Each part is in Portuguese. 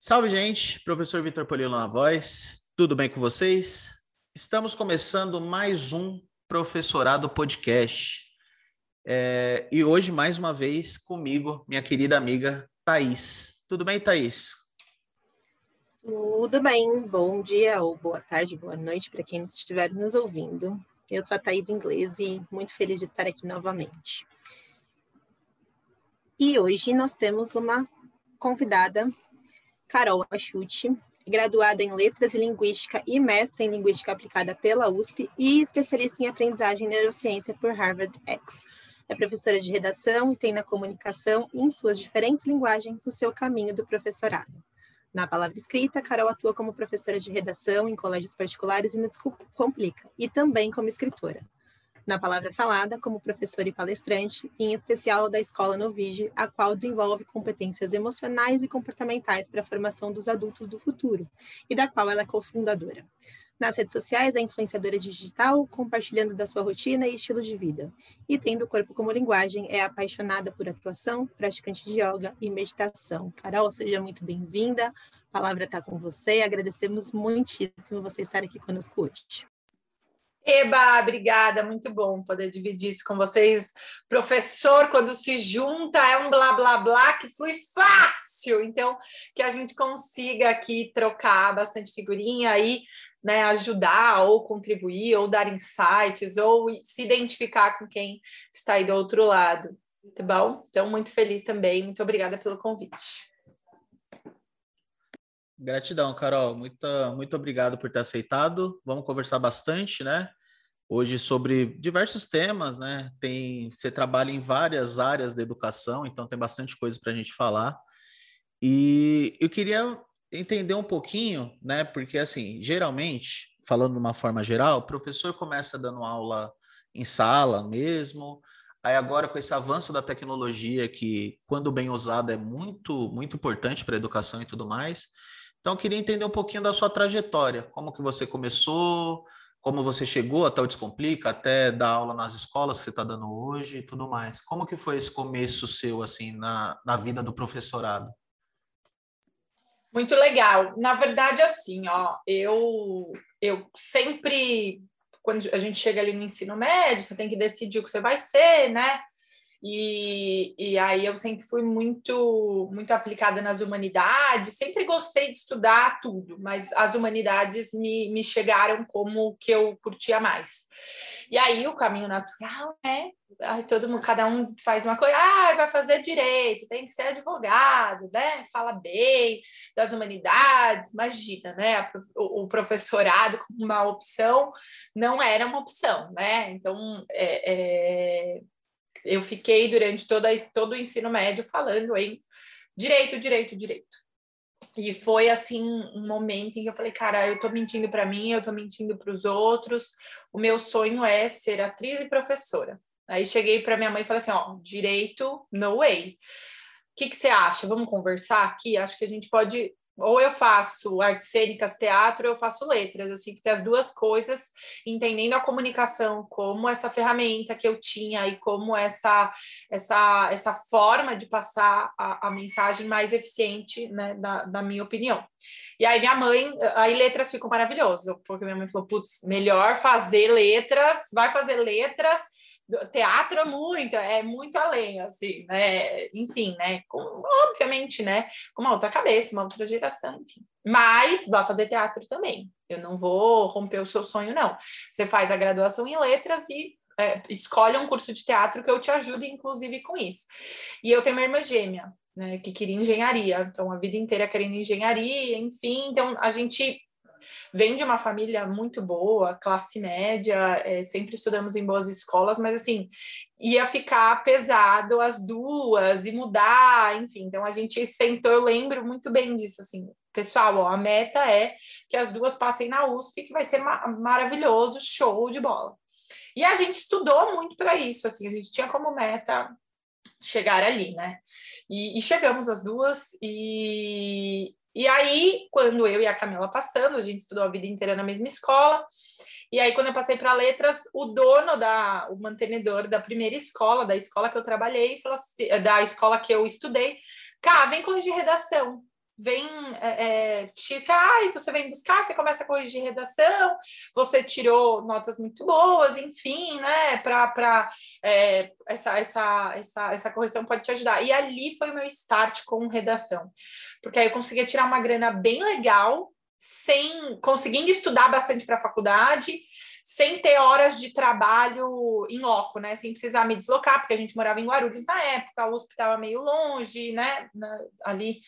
Salve, gente! Professor Vitor Polilo na voz. Tudo bem com vocês? Estamos começando mais um Professorado Podcast. É, e hoje, mais uma vez, comigo, minha querida amiga Thaís. Tudo bem, Thaís? Tudo bem. Bom dia, ou boa tarde, boa noite para quem estiver nos ouvindo. Eu sou a Thaís Inglês e muito feliz de estar aqui novamente. E hoje nós temos uma convidada, Carol Achute, graduada em Letras e Linguística e mestra em Linguística Aplicada pela USP e especialista em Aprendizagem e Neurociência por Harvard X. É professora de redação e tem na comunicação em suas diferentes linguagens o seu caminho do professorado. Na palavra escrita, Carol atua como professora de redação em colégios particulares e no Descomplica, e também como escritora. Na palavra falada, como professora e palestrante, em especial da Escola Novige, a qual desenvolve competências emocionais e comportamentais para a formação dos adultos do futuro, e da qual ela é cofundadora. Nas redes sociais, é influenciadora digital, compartilhando da sua rotina e estilo de vida. E tendo o corpo como linguagem, é apaixonada por atuação, praticante de yoga e meditação. Carol, seja muito bem-vinda. A palavra está com você. Agradecemos muitíssimo você estar aqui conosco hoje. Eba, obrigada, muito bom poder dividir isso com vocês. Professor, quando se junta, é um blá blá blá que flui fácil. Então, que a gente consiga aqui trocar bastante figurinha aí né, ajudar ou contribuir, ou dar insights, ou se identificar com quem está aí do outro lado. Tá bom? Então, muito feliz também. Muito obrigada pelo convite. Gratidão, Carol. Muito, muito obrigado por ter aceitado. Vamos conversar bastante, né? Hoje sobre diversos temas, né? Tem, você trabalha em várias áreas da educação, então tem bastante coisa para a gente falar. E eu queria entender um pouquinho, né? Porque assim, geralmente, falando de uma forma geral, o professor começa dando aula em sala mesmo. Aí agora com esse avanço da tecnologia que, quando bem usada, é muito muito importante para a educação e tudo mais. Então, eu queria entender um pouquinho da sua trajetória, como que você começou, como você chegou até o Descomplica, até dar aula nas escolas que você está dando hoje e tudo mais. Como que foi esse começo seu, assim, na, na vida do professorado? Muito legal. Na verdade, assim, ó, eu, eu sempre, quando a gente chega ali no ensino médio, você tem que decidir o que você vai ser, né? E, e aí eu sempre fui muito muito aplicada nas humanidades, sempre gostei de estudar tudo, mas as humanidades me, me chegaram como o que eu curtia mais. E aí o caminho natural é todo mundo, cada um faz uma coisa, ah, vai fazer direito, tem que ser advogado, né? Fala bem das humanidades, imagina, né? O, professorado como uma opção não era uma opção, né? Então é, é eu fiquei durante toda, todo o ensino médio falando em direito, direito, direito. E foi assim um momento em que eu falei, cara, eu tô mentindo para mim, eu tô mentindo para os outros. O meu sonho é ser atriz e professora. Aí cheguei para minha mãe e falei assim, ó, direito, no way. O que, que você acha? Vamos conversar aqui? Acho que a gente pode ou eu faço artes cênicas, teatro, ou eu faço letras. Eu tinha que ter as duas coisas, entendendo a comunicação como essa ferramenta que eu tinha e como essa essa essa forma de passar a, a mensagem mais eficiente, né, da, da, minha opinião. E aí minha mãe, aí letras ficou maravilhoso, porque minha mãe falou, putz, melhor fazer letras, vai fazer letras teatro é muito, é muito além, assim, né? Enfim, né? Com, obviamente, né? Com uma outra cabeça, uma outra geração, enfim. Mas vá fazer teatro também. Eu não vou romper o seu sonho, não. Você faz a graduação em letras e é, escolhe um curso de teatro que eu te ajude, inclusive, com isso. E eu tenho uma irmã gêmea, né? Que queria engenharia, então a vida inteira querendo engenharia, enfim. Então a gente vem de uma família muito boa, classe média, é, sempre estudamos em boas escolas, mas assim, ia ficar pesado as duas e mudar, enfim. Então a gente sentou, eu lembro muito bem disso, assim, pessoal, ó, a meta é que as duas passem na USP, que vai ser ma maravilhoso, show de bola. E a gente estudou muito para isso, assim, a gente tinha como meta chegar ali, né? E, e, chegamos as duas, e, e aí, quando eu e a Camila passamos, a gente estudou a vida inteira na mesma escola, E aí, quando eu passei para letras, o dono da, o mantenedor da primeira escola, da escola que eu trabalhei, assim, da escola que eu estudei, cá, vem corrigir redação vem é, é, X reais, você vem buscar, você começa a corrigir redação, você tirou notas muito boas, enfim, né? Para é, essa, essa, essa, essa correção pode te ajudar. E ali foi o meu start com redação, porque aí eu conseguia tirar uma grana bem legal, sem conseguindo estudar bastante para a faculdade, sem ter horas de trabalho em loco, né? Sem precisar me deslocar, porque a gente morava em Guarulhos na época, a USP estava meio longe, né? Na, ali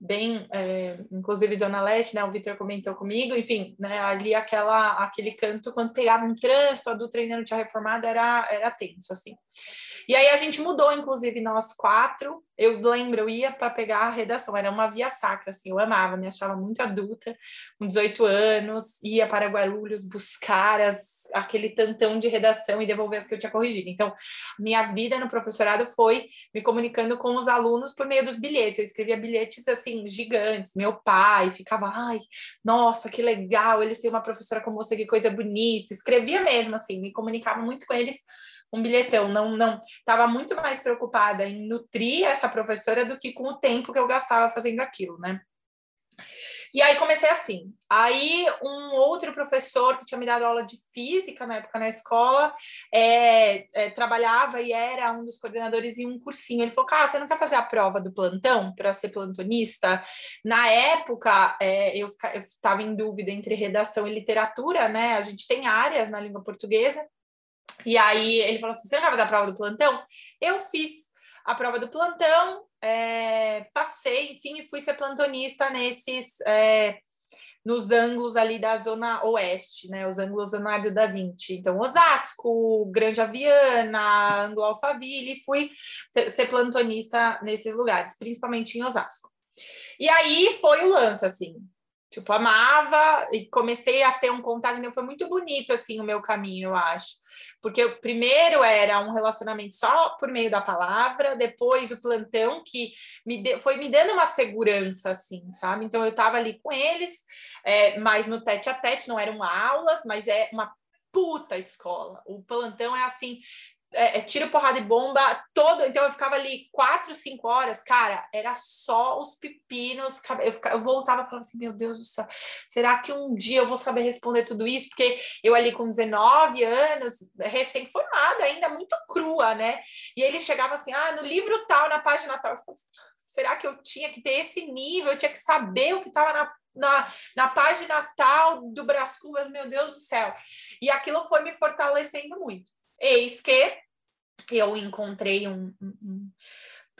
bem, é, inclusive Zona Leste, né? O Vitor comentou comigo, enfim, né? Ali aquela, aquele canto, quando pegava um trânsito, a do treinando tinha reformado, era, era tenso, assim. E aí a gente mudou, inclusive, nós quatro. Eu lembro, eu ia para pegar a redação, era uma via sacra, assim, eu amava, me achava muito adulta, com 18 anos, ia para Guarulhos buscar as, aquele tantão de redação e devolver as que eu tinha corrigido. Então, minha vida no professorado foi me comunicando com os alunos por meio dos bilhetes. Eu escrevia bilhetes, assim, gigantes. Meu pai ficava, ai, nossa, que legal, eles têm uma professora como você, que coisa bonita. Escrevia mesmo, assim, me comunicava muito com eles um bilhetão, não não estava muito mais preocupada em nutrir essa professora do que com o tempo que eu gastava fazendo aquilo, né? E aí comecei assim. Aí um outro professor que tinha me dado aula de física na época na escola é, é, trabalhava e era um dos coordenadores em um cursinho. Ele falou: Cara, você não quer fazer a prova do plantão para ser plantonista? Na época é, eu estava em dúvida entre redação e literatura, né? A gente tem áreas na língua portuguesa. E aí ele falou assim: você não vai fazer a prova do plantão? Eu fiz a prova do plantão, é, passei, enfim, e fui ser plantonista nesses. É, nos ângulos ali da zona oeste, né? Os ângulos Leonardo da Vinci. Então, Osasco, Granja Viana, Ângulo Alphaville, fui ser plantonista nesses lugares, principalmente em Osasco. E aí foi o lance, assim. Tipo, amava e comecei a ter um contato, então foi muito bonito, assim, o meu caminho, eu acho. Porque o primeiro era um relacionamento só por meio da palavra, depois o plantão, que me de, foi me dando uma segurança, assim, sabe? Então eu estava ali com eles, é, mas no tete a tete, não eram aulas, mas é uma puta escola. O plantão é assim, é, é, tiro, porrada e bomba, todo. Então eu ficava ali quatro, cinco horas, cara, era só os pepinos. Eu, ficava, eu voltava e falava assim: meu Deus do céu, será que um dia eu vou saber responder tudo isso? Porque eu ali com 19 anos, recém-formada, ainda muito crua, né? E eles chegavam assim: ah, no livro tal, na página tal. Assim, será que eu tinha que ter esse nível? Eu tinha que saber o que estava na na, na página tal do Brás Cubas, meu Deus do céu. E aquilo foi me fortalecendo muito. Eis que eu encontrei um, um, um,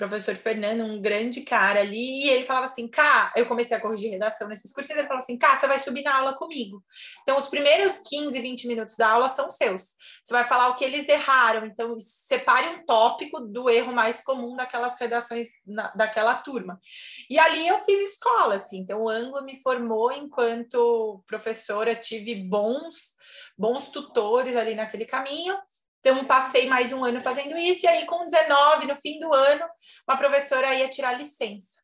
professor Fernando, um grande cara ali, e ele falava assim, cá, eu comecei a corrigir redação nesses cursos, ele falava assim, cá, você vai subir na aula comigo. Então, os primeiros 15, 20 minutos da aula são seus. Você vai falar o que eles erraram, então separe um tópico do erro mais comum daquelas redações na, daquela turma. E ali eu fiz escola, assim, então o Anglo me formou enquanto professora, tive bons, bons tutores ali naquele caminho, então, passei mais um ano fazendo isso, e aí, com 19, no fim do ano, uma professora ia tirar licença.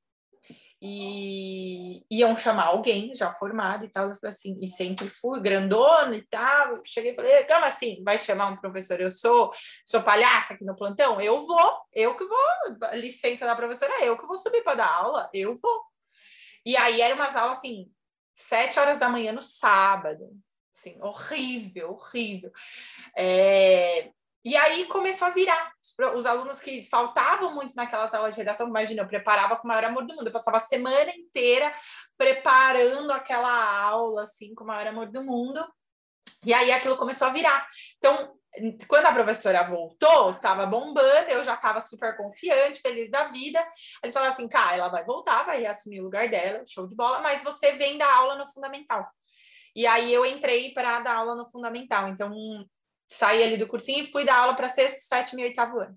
E iam chamar alguém já formado e tal. Eu falei assim, e sempre fui grandona e tal. Cheguei e falei, como assim? Vai chamar um professor? Eu sou, sou palhaça aqui no plantão? Eu vou, eu que vou. Licença da professora, eu que vou subir para dar aula, eu vou. E aí eram umas aulas assim, sete horas da manhã no sábado assim, horrível, horrível. É, e aí começou a virar. Os alunos que faltavam muito naquelas aulas de redação, imagina, eu preparava com o maior amor do mundo. Eu passava a semana inteira preparando aquela aula, assim, com o maior amor do mundo. E aí aquilo começou a virar. Então, quando a professora voltou, estava bombando, eu já estava super confiante, feliz da vida. Eles falaram assim, cara, ela vai voltar, vai assumir o lugar dela, show de bola, mas você vem dar aula no fundamental. E aí eu entrei para dar aula no fundamental. Então, saí ali do cursinho e fui dar aula para sexto, sétimo e oitavo ano.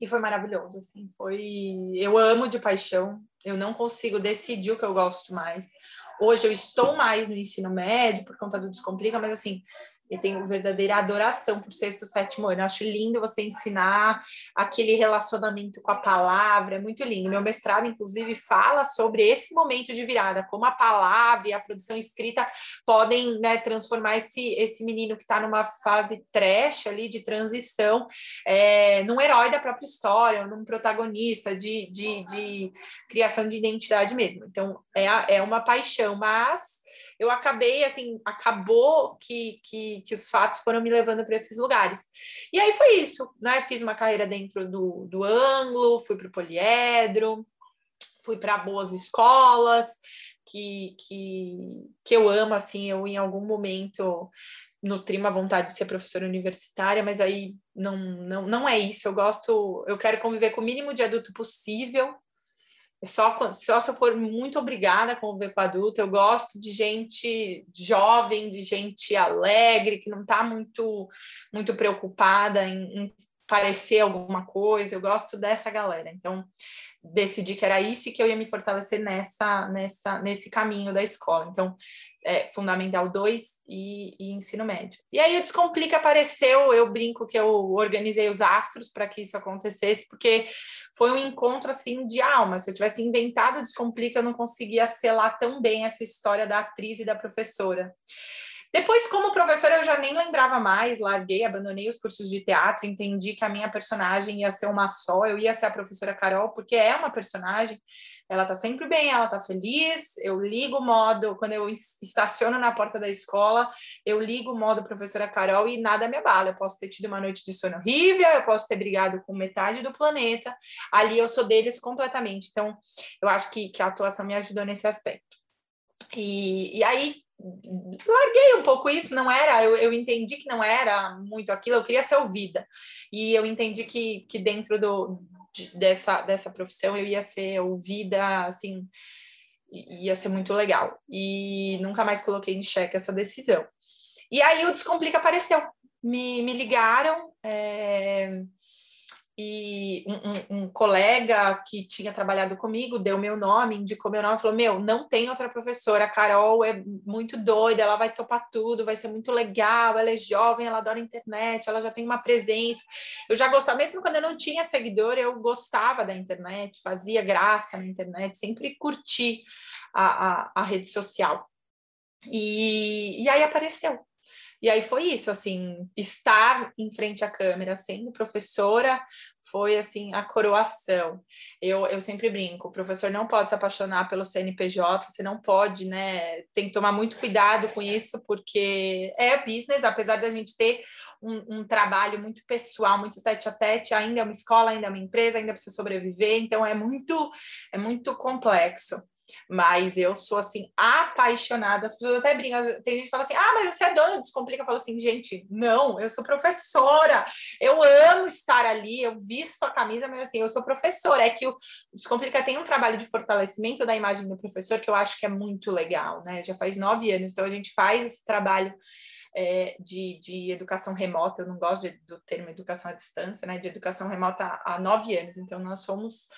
E foi maravilhoso, assim, foi... Eu amo de paixão, eu não consigo decidir o que eu gosto mais. Hoje eu estou mais no ensino médio por conta do Descomplica, mas assim, Eu tenho verdadeira adoração por sexto, sétimo ano. Eu acho lindo você ensinar aquele relacionamento com a palavra, é muito lindo. Meu mestrado, inclusive, fala sobre esse momento de virada, como a palavra e a produção escrita podem né, transformar esse, esse menino que está numa fase trash ali de transição é, num herói da própria história, num protagonista de, de, de criação de identidade mesmo. Então, é, é uma paixão, mas eu acabei, assim, acabou que, que, que os fatos foram me levando para esses lugares. E aí foi isso, né? Fiz uma carreira dentro do, do ângulo, fui para o poliedro, fui para boas escolas, que, que, que eu amo, assim, eu em algum momento nutri uma vontade de ser professora universitária, mas aí não, não, não é isso. Eu gosto, eu quero conviver com o mínimo de adulto possível, só, só se eu for muito obrigada a conviver com adulto, eu gosto de gente jovem, de gente alegre, que não está muito, muito preocupada em, em parecer alguma coisa, eu gosto dessa galera. Então, decidi que era isso e que eu ia me fortalecer nessa, nessa, nesse caminho da escola. Então, é, Fundamental 2 e, e, ensino médio. E aí o Descomplica apareceu, eu brinco que eu organizei os astros para que isso acontecesse, porque foi um encontro assim de alma. Se eu tivesse inventado o Descomplica, eu não conseguia selar tão bem essa história da atriz e da professora. Depois, como professora, eu já nem lembrava mais, larguei, abandonei os cursos de teatro, entendi que a minha personagem ia ser uma só, eu ia ser a professora Carol, porque é uma personagem, ela tá sempre bem, ela tá feliz, eu ligo o modo, quando eu estaciono na porta da escola, eu ligo o modo professora Carol e nada me abala, eu posso ter tido uma noite de sono horrível, eu posso ter brigado com metade do planeta, ali eu sou deles completamente, então eu acho que, que a atuação me ajudou nesse aspecto. E, e aí, larguei um pouco isso, não era, eu, eu entendi que não era muito aquilo, eu queria ser ouvida. E eu entendi que, que dentro do, de, dessa, dessa profissão eu ia ser ouvida, assim, ia ser muito legal. E nunca mais coloquei em xeque essa decisão. E aí o Descomplica apareceu. Me, me ligaram, é, e um, um, um, colega que tinha trabalhado comigo deu meu nome, indicou meu nome, falou: Meu, não tem outra professora, a Carol é muito doida, ela vai topar tudo, vai ser muito legal, ela é jovem, ela adora internet, ela já tem uma presença. Eu já gostava, mesmo quando eu não tinha seguidor, eu gostava da internet, fazia graça na internet, sempre curti a, a, a rede social. E, e aí apareceu e aí foi isso, assim, estar em frente à câmera sendo professora foi assim a coroação. Eu, eu sempre brinco, o professor não pode se apaixonar pelo CNPJ, você não pode, né? Tem que tomar muito cuidado com isso, porque é business, apesar da gente ter um, um, trabalho muito pessoal, muito tete a tete, ainda é uma escola, ainda é uma empresa, ainda precisa sobreviver, então é muito, é muito complexo. Mas eu sou, assim, apaixonada. As pessoas até brincam. Tem gente que fala assim, ah, mas você é dona do Descomplica. Eu falo assim, gente, não, eu sou professora. Eu amo estar ali, eu visto a camisa, mas assim, eu sou professora. É que o Descomplica tem um trabalho de fortalecimento da imagem do professor que eu acho que é muito legal, né? Já faz nove anos, então a gente faz esse trabalho é, de, de educação remota, eu não gosto de, do termo educação à distância, né? De educação remota há, há nove anos, então nós somos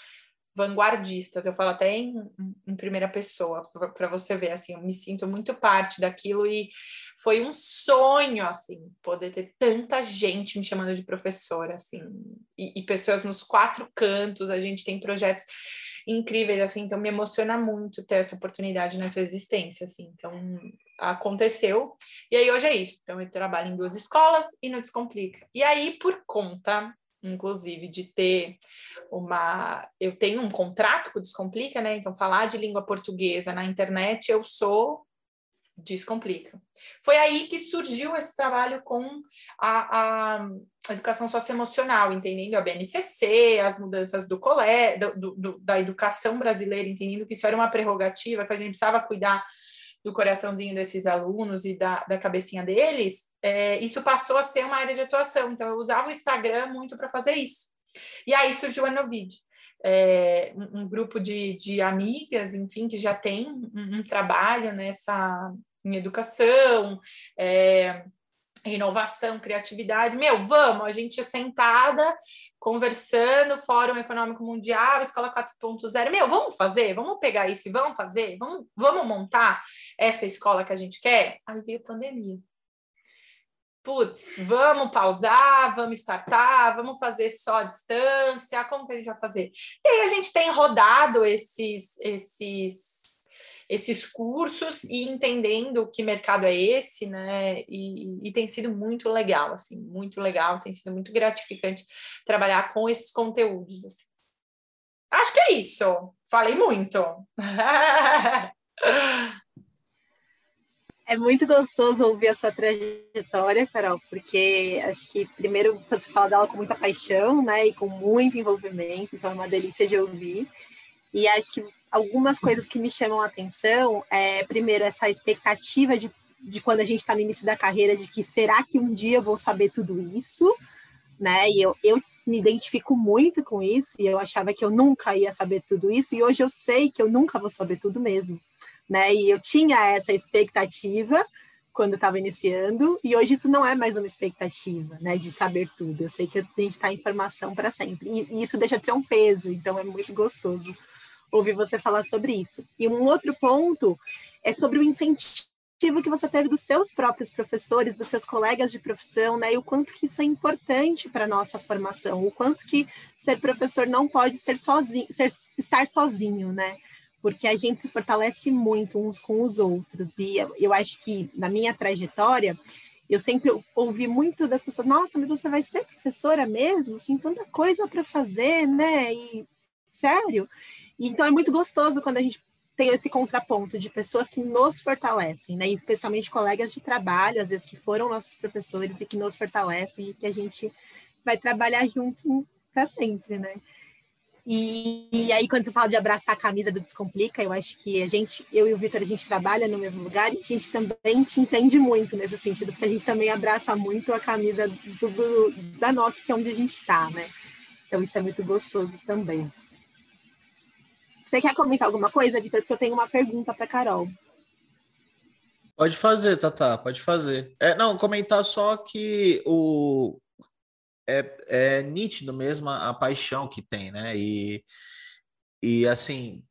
vanguardistas, eu falo até em, em primeira pessoa, para você ver, assim, eu me sinto muito parte daquilo e foi um sonho, assim, poder ter tanta gente me chamando de professora, assim, e, e pessoas nos quatro cantos, a gente tem projetos incríveis, assim, então me emociona muito ter essa oportunidade nessa existência, assim, então aconteceu, e aí hoje é isso, então eu trabalho em duas escolas e no Descomplica, e aí por conta inclusive, de ter uma. Eu tenho um contrato com o Descomplica, né? Então, falar de língua portuguesa na internet, eu sou Descomplica. Foi aí que surgiu esse trabalho com a, a educação socioemocional, entendendo a BNCC, as mudanças do colégio, da educação brasileira, entendendo que isso era uma prerrogativa, que a gente precisava cuidar do coraçãozinho desses alunos e da, da cabecinha deles, é, isso passou a ser uma área de atuação. Então, eu usava o Instagram muito para fazer isso. E aí surgiu a Novid, é, um, um, grupo de, de amigas, enfim, que já tem um, um trabalho nessa em educação, é, inovação, criatividade. Meu, vamos, a gente sentada, conversando, Fórum Econômico Mundial, Escola 4.0. Meu, vamos fazer? Vamos pegar isso e vamos fazer? Vamos, vamos montar essa escola que a gente quer? Aí veio a pandemia. putz, vamos pausar, vamos startar, vamos fazer só a distância, como que a gente vai fazer? E aí a gente tem rodado esses, esses, esses cursos e entendendo que mercado é esse, né? E, e tem sido muito legal, assim, muito legal, tem sido muito gratificante trabalhar com esses conteúdos. Assim. Acho que é isso. Falei muito. É muito gostoso ouvir a sua trajetória, Carol, porque acho que primeiro você fala dela com muita paixão, né, e com muito envolvimento, então é uma delícia de ouvir. E acho que algumas coisas que me chamam a atenção é, primeiro, essa expectativa de, de quando a gente está no início da carreira, de que será que um dia eu vou saber tudo isso, né? E eu, eu me identifico muito com isso, e eu achava que eu nunca ia saber tudo isso, e hoje eu sei que eu nunca vou saber tudo mesmo né? E eu tinha essa expectativa quando estava iniciando, e hoje isso não é mais uma expectativa, né, de saber tudo. Eu sei que a gente está em formação para sempre, e, e isso deixa de ser um peso, então é muito gostoso ouvir você falar sobre isso. E um outro ponto é sobre o incentivo que você teve dos seus próprios professores, dos seus colegas de profissão, né? E o quanto que isso é importante para a nossa formação, o quanto que ser professor não pode ser sozinho, ser, estar sozinho, né? porque a gente se fortalece muito uns com os outros. E eu, eu acho que na minha trajetória, eu sempre ouvi muito das pessoas: nossa, mas você vai ser professora mesmo? Assim, tanta coisa para fazer, né? E sério. Então é muito gostoso quando a gente tem esse contraponto de pessoas que nos fortalecem, né? especialmente colegas de trabalho, às vezes que foram nossos professores e que nos fortalecem e que a gente vai trabalhar junto para sempre, né? E, e, aí, quando você fala de abraçar a camisa do Descomplica, eu acho que a gente, eu e o Vitor, a gente trabalha no mesmo lugar e a gente também te entende muito nesse sentido, porque a gente também abraça muito a camisa do, do, da NOC, que é onde a gente está, né? Então, isso é muito gostoso também. Você quer comentar alguma coisa, Vitor? Porque eu tenho uma pergunta para Carol. Pode fazer, Tata, pode fazer. É, não, comentar só que o, é, é nítido mesmo a, a paixão que tem, né? E, e assim,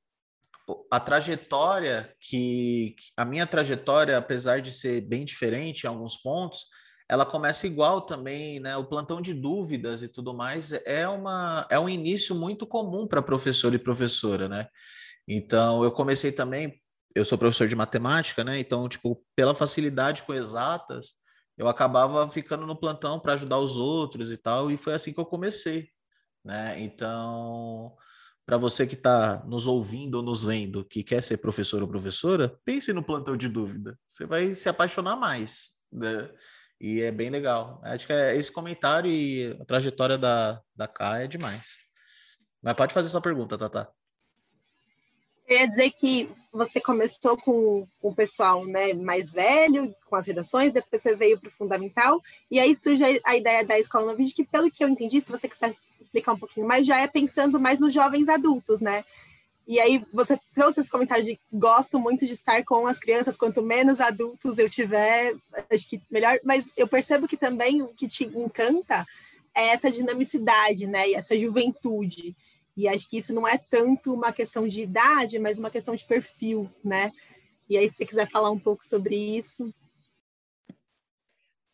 a trajetória que a minha trajetória, apesar de ser bem diferente em alguns pontos, ela começa igual também, né? O plantão de dúvidas e tudo mais é uma é um início muito comum para professor e professora, né? Então eu comecei também, eu sou professor de matemática, né? Então tipo pela facilidade com exatas eu acabava ficando no plantão para ajudar os outros e tal, e foi assim que eu comecei, né? Então, para você que está nos ouvindo ou nos vendo, que quer ser professor ou professora, pense no plantão de dúvida. Você vai se apaixonar mais, né? E é bem legal. Acho que é esse comentário e a trajetória da, da K é demais. Mas pode fazer sua pergunta, Tata. Eu ia dizer que você começou com, o pessoal né, mais velho, com as redações, depois você veio para o fundamental, e aí surge a ideia da escola no vídeo, que pelo que eu entendi, se você quiser explicar um pouquinho mais, já é pensando mais nos jovens adultos, né? E aí você trouxe esse comentário de gosto muito de estar com as crianças, quanto menos adultos eu tiver, acho que melhor, mas eu percebo que também o que te encanta é essa dinamicidade, né? E essa juventude. E acho que isso não é tanto uma questão de idade, mas uma questão de perfil, né? E aí, se você quiser falar um pouco sobre isso.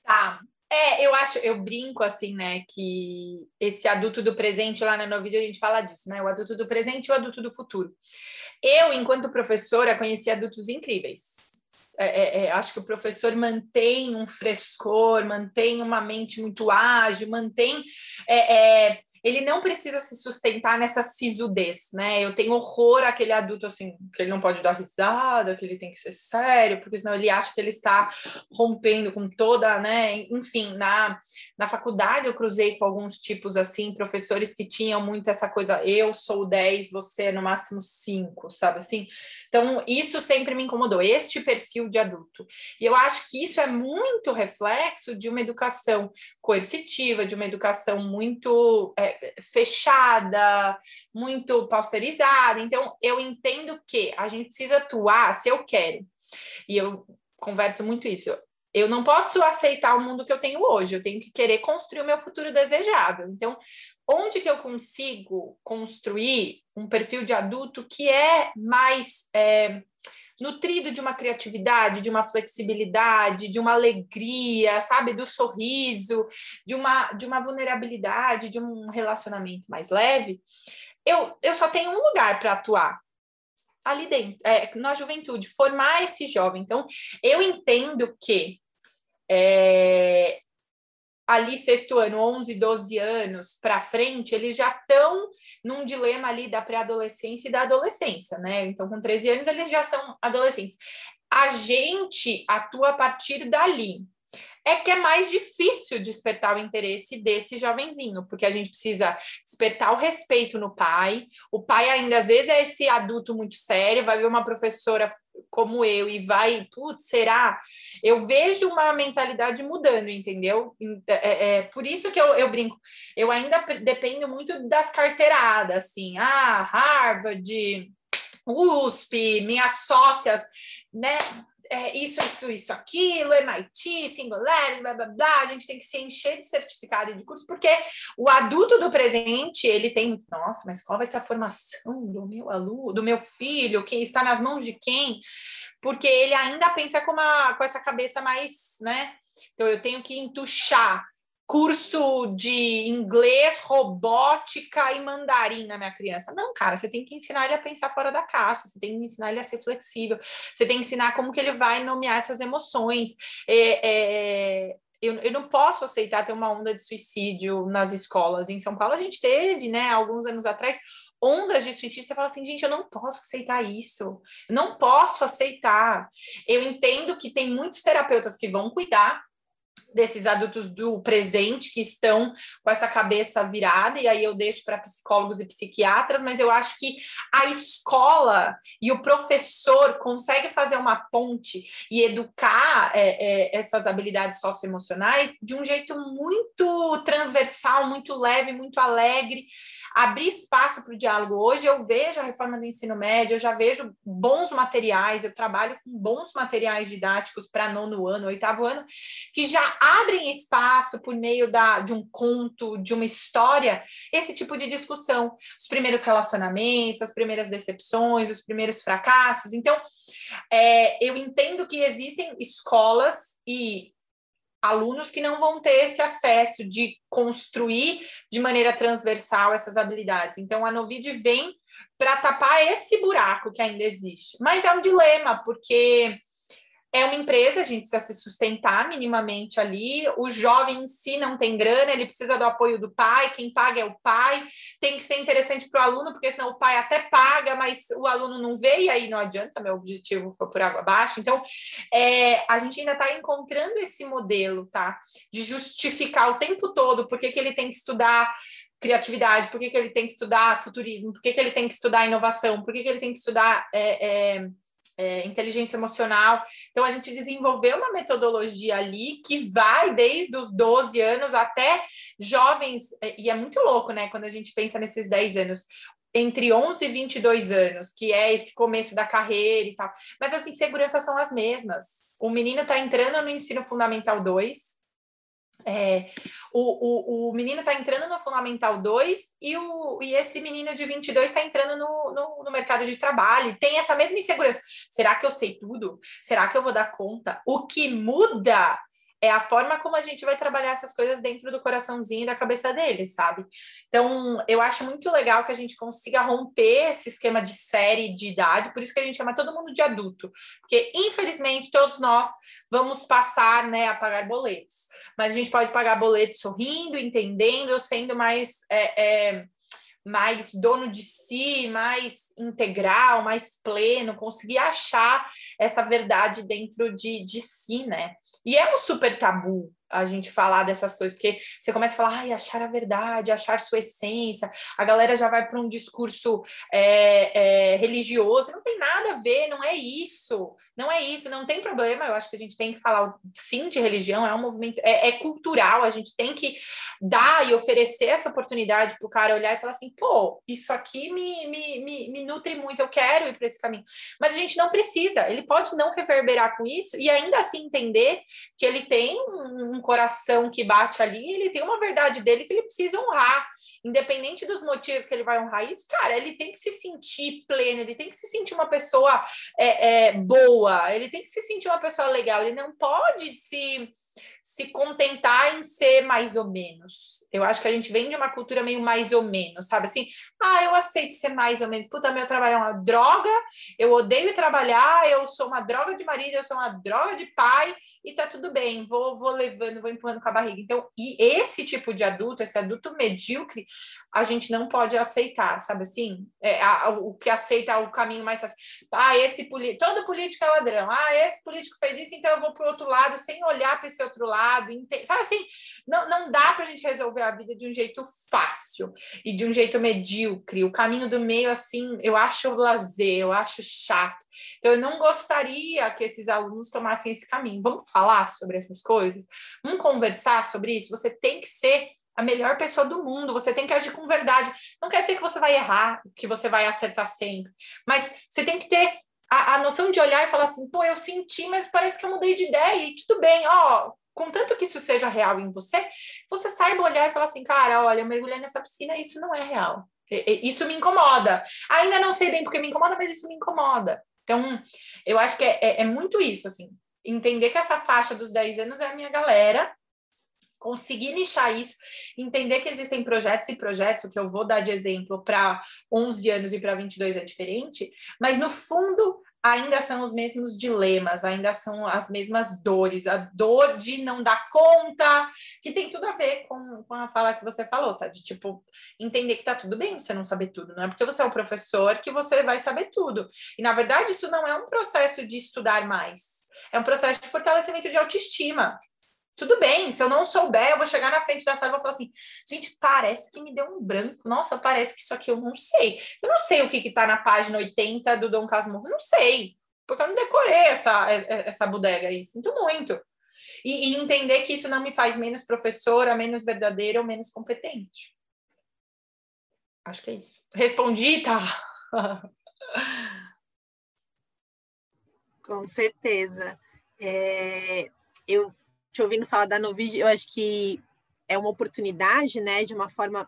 Tá. É, eu acho, eu brinco assim, né, que esse adulto do presente, lá no vídeo a gente fala disso, né? O adulto do presente e o adulto do futuro. Eu, enquanto professora, conheci adultos incríveis é, é, é, acho que o professor mantém um frescor, mantém uma mente muito ágil, mantém. É, é, ele não precisa se sustentar nessa sisudez, né? Eu tenho horror àquele adulto assim, que ele não pode dar risada, que ele tem que ser sério, porque senão ele acha que ele está rompendo com toda, né? Enfim, na, na faculdade eu cruzei com alguns tipos assim, professores que tinham muito essa coisa, eu sou 10, você é no máximo 5, sabe assim? Então, isso sempre me incomodou. Este perfil de adulto. E eu acho que isso é muito reflexo de uma educação coercitiva, de uma educação muito é, fechada, muito pausterizada. Então, eu entendo que a gente precisa atuar se eu quero. E eu converso muito isso. Eu não posso aceitar o mundo que eu tenho hoje, eu tenho que querer construir o meu futuro desejável. Então, onde que eu consigo construir um perfil de adulto que é mais é, nutrido de uma criatividade, de uma flexibilidade, de uma alegria, sabe, do sorriso, de uma, de uma vulnerabilidade, de um relacionamento mais leve, eu, eu só tenho um lugar para atuar, ali dentro, é, na juventude, formar esse jovem. Então, eu entendo que é, ali sexto ano, 11, 12 anos para frente, eles já estão num dilema ali da pré-adolescência e da adolescência, né? Então, com 13 anos, eles já são adolescentes. A gente atua a partir dali é que é mais difícil despertar o interesse desse jovenzinho, porque a gente precisa despertar o respeito no pai. O pai ainda às vezes é esse adulto muito sério, vai ver uma professora como eu e vai, putz, será? Eu vejo uma mentalidade mudando, entendeu? É, é, é por isso que eu, eu brinco. Eu ainda dependo muito das carteiradas, assim, ah, Harvard, USP, minhas sócias, né? É, isso, isso, isso, aquilo, MIT, Singularity, blá, blá, blá, a gente tem que se encher de certificado de curso, porque o adulto do presente, ele tem, nossa, mas qual vai ser a formação do meu aluno, do meu filho, quem está nas mãos de quem? Porque ele ainda pensa com, uma, com essa cabeça mais, né? Então, eu tenho que entuchar curso de inglês, robótica e mandarim na minha criança. Não, cara, você tem que ensinar ele a pensar fora da caixa, você tem que ensinar ele a ser flexível, você tem que ensinar como que ele vai nomear essas emoções. É, é, eu, eu não posso aceitar ter uma onda de suicídio nas escolas. Em São Paulo a gente teve, né, alguns anos atrás, ondas de suicídio, você fala assim, gente, eu não posso aceitar isso, eu não posso aceitar. Eu entendo que tem muitos terapeutas que vão cuidar, desses adultos do presente que estão com essa cabeça virada, e aí eu deixo para psicólogos e psiquiatras, mas eu acho que a escola e o professor consegue fazer uma ponte e educar é, é, essas habilidades socioemocionais de um jeito muito transversal, muito leve, muito alegre, abrir espaço para o diálogo. Hoje eu vejo a reforma do ensino médio, eu já vejo bons materiais, eu trabalho com bons materiais didáticos para nono ano, oitavo ano, que já abrem espaço por meio da, de um conto, de uma história, esse tipo de discussão. Os primeiros relacionamentos, as primeiras decepções, os primeiros fracassos. Então, é, eu entendo que existem escolas e alunos que não vão ter esse acesso de construir de maneira transversal essas habilidades. Então, a Novid vem para tapar esse buraco que ainda existe. Mas é um dilema, porque é uma empresa, a gente precisa se sustentar minimamente ali. O jovem em si não tem grana, ele precisa do apoio do pai, quem paga é o pai. Tem que ser interessante para o aluno, porque senão o pai até paga, mas o aluno não vê, e aí não adianta, meu objetivo foi por água abaixo. Então, é, a gente ainda está encontrando esse modelo, tá? De justificar o tempo todo por que, ele tem que estudar criatividade, por que, ele tem que estudar futurismo, por que, ele tem que estudar inovação, por que ele tem que estudar. É, é, é, inteligência emocional. Então, a gente desenvolveu uma metodologia ali que vai desde os 12 anos até jovens, é, e é muito louco, né, quando a gente pensa nesses 10 anos. Entre 11 e 22 anos, que é esse começo da carreira e tal. Mas, assim, seguranças são as mesmas. O menino está entrando no ensino fundamental 2, é, o, o, o menino está entrando no Fundamental 2 e, o, e esse menino de 22 está entrando no, no, no, mercado de trabalho. Tem essa mesma insegurança. Será que eu sei tudo? Será que eu vou dar conta? O que muda é a forma como a gente vai trabalhar essas coisas dentro do coraçãozinho e da cabeça dele, sabe? Então, eu acho muito legal que a gente consiga romper esse esquema de série de idade, por isso que a gente chama todo mundo de adulto, porque infelizmente todos nós vamos passar, né, a pagar boletos, mas a gente pode pagar boletos sorrindo, entendendo, sendo mais é, é, mais dono de si, mais integral, mais pleno, conseguir achar essa verdade dentro de, de si, né? E é um super tabu a gente falar dessas coisas, porque você começa a falar, ai, achar a verdade, achar sua essência, a galera já vai para um discurso é, é, religioso, não tem nada a ver, não é isso, não é isso, não tem problema, eu acho que a gente tem que falar sim de religião, é um movimento, é, é cultural, a gente tem que dar e oferecer essa oportunidade para o cara olhar e falar assim, pô, isso aqui me, me, me, me nutre muito, eu quero ir para esse caminho, mas a gente não precisa, ele pode não reverberar com isso e ainda assim entender que ele tem um um coração que bate ali, ele tem uma verdade dele que ele precisa honrar. Independente dos motivos que ele vai honrar isso, cara, ele tem que se sentir pleno, ele tem que se sentir uma pessoa é, é, boa, ele tem que se sentir uma pessoa legal, ele não pode se se contentar em ser mais ou menos. Eu acho que a gente vem de uma cultura meio mais ou menos, sabe? Assim, ah, eu aceito ser mais ou menos. Puta, meu trabalho é uma droga, eu odeio trabalhar, eu sou uma droga de marido, eu sou uma droga de pai, e tá tudo bem, vou, vou levando, vou empurrando com a barriga. Então, e esse tipo de adulto, esse adulto medíocre, a gente não pode aceitar, sabe assim? É, a, o que aceita o caminho mais fácil. Ah, esse político, todo político é ladrão. Ah, esse político fez isso, então eu vou pro outro lado, sem olhar para esse outro lado. Sabe assim? Não, não dá pra gente resolver a vida de um jeito fácil e de um jeito medíocre. O caminho do meio, assim, eu acho lazer, eu acho chato. Então, eu não gostaria que esses alunos tomassem esse caminho. Vamos falar sobre essas coisas? Vamos conversar sobre isso? Você tem que ser a melhor pessoa do mundo, você tem que agir com verdade. Não quer dizer que você vai errar, que você vai acertar sempre, mas você tem que ter a, a noção de olhar e falar assim: pô, eu senti, mas parece que eu mudei de ideia, e tudo bem, ó. Contanto que isso seja real em você, você saiba olhar e falar assim, cara, olha, eu mergulhei nessa piscina, isso não é real. Isso me incomoda. Ainda não sei bem porque me incomoda, mas isso me incomoda. Então, eu acho que é, é, é muito isso, assim. Entender que essa faixa dos 10 anos é a minha galera, conseguir nichar isso, entender que existem projetos e projetos, o que eu vou dar de exemplo para 11 anos e para 22 é diferente, mas no fundo ainda são os mesmos dilemas, ainda são as mesmas dores, a dor de não dar conta, que tem tudo a ver com, com a fala que você falou, tá? De tipo, entender que tá tudo bem você não saber tudo, não é porque você é o professor que você vai saber tudo. E na verdade, isso não é um processo de estudar mais é um processo de fortalecimento de autoestima. Tudo bem, se eu não souber, eu vou chegar na frente da sala e vou falar assim: gente, parece que me deu um branco. Nossa, parece que isso aqui eu não sei. Eu não sei o que está na página 80 do Dom Casmurro, não sei, porque eu não decorei essa, essa bodega aí. Sinto muito. E, e entender que isso não me faz menos professora, menos verdadeira ou menos competente. Acho que é isso. Respondi, tá? Com certeza. É, eu te ouvindo falar da Novid, eu acho que é uma oportunidade, né, de uma forma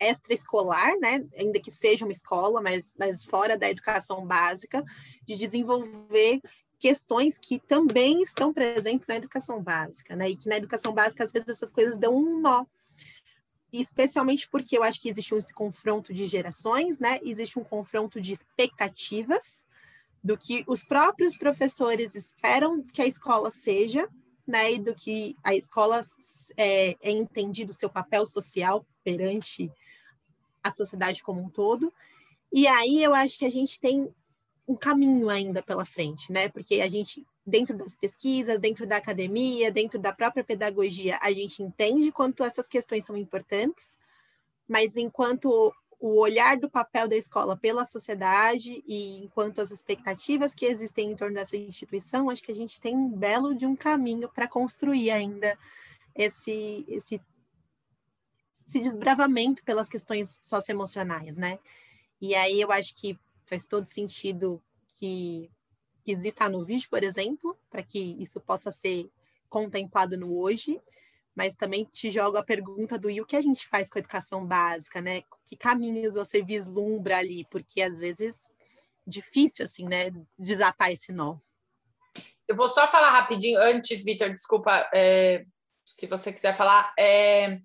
extraescolar, né, ainda que seja uma escola, mas, mas fora da educação básica, de desenvolver questões que também estão presentes na educação básica, né, e que na educação básica às vezes essas coisas dão um nó, especialmente porque eu acho que existe um confronto de gerações, né, existe um confronto de expectativas, do que os próprios professores esperam que a escola seja, né, e do que a escola é, é entendido seu papel social perante a sociedade como um todo. E aí eu acho que a gente tem um caminho ainda pela frente, né? Porque a gente, dentro das pesquisas, dentro da academia, dentro da própria pedagogia, a gente entende quanto essas questões são importantes, mas enquanto o olhar do papel da escola pela sociedade e enquanto as expectativas que existem em torno dessa instituição, acho que a gente tem um belo de um caminho para construir ainda esse, esse, esse desbravamento pelas questões socioemocionais, né? E aí eu acho que faz todo sentido que, que exista no vídeo, por exemplo, para que isso possa ser contemplado no hoje, mas também te jogo a pergunta do e o que a gente faz com a educação básica, né? Que caminhos você vislumbra ali? Porque às vezes difícil assim, né, desatar esse nó. Eu vou só falar rapidinho antes, Vitor, desculpa, é, se você quiser falar. É,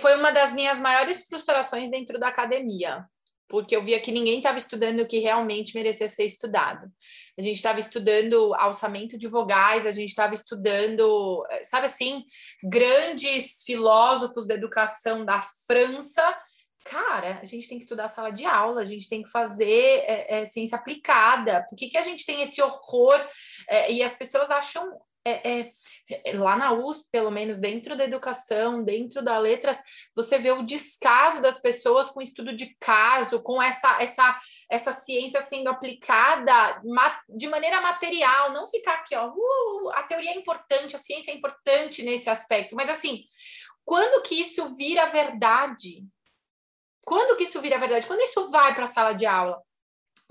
foi uma das minhas maiores frustrações dentro da academia, porque eu via que ninguém estava estudando o que realmente merecia ser estudado. A gente estava estudando alçamento de vogais, a gente estava estudando, sabe assim, grandes filósofos da educação da França. Cara, a gente tem que estudar sala de aula, a gente tem que fazer é, é, ciência aplicada. Por que, que a gente tem esse horror? É, e as pessoas acham é, é, é, lá na USP, pelo menos dentro da educação, dentro da letras, você vê o descaso das pessoas com estudo de caso, com essa, essa, essa ciência sendo aplicada de maneira material, não ficar aqui, ó, uh, a teoria é importante, a ciência é importante nesse aspecto, mas assim, quando que isso vira verdade? Quando que isso vira verdade? Quando isso vai para a sala de aula?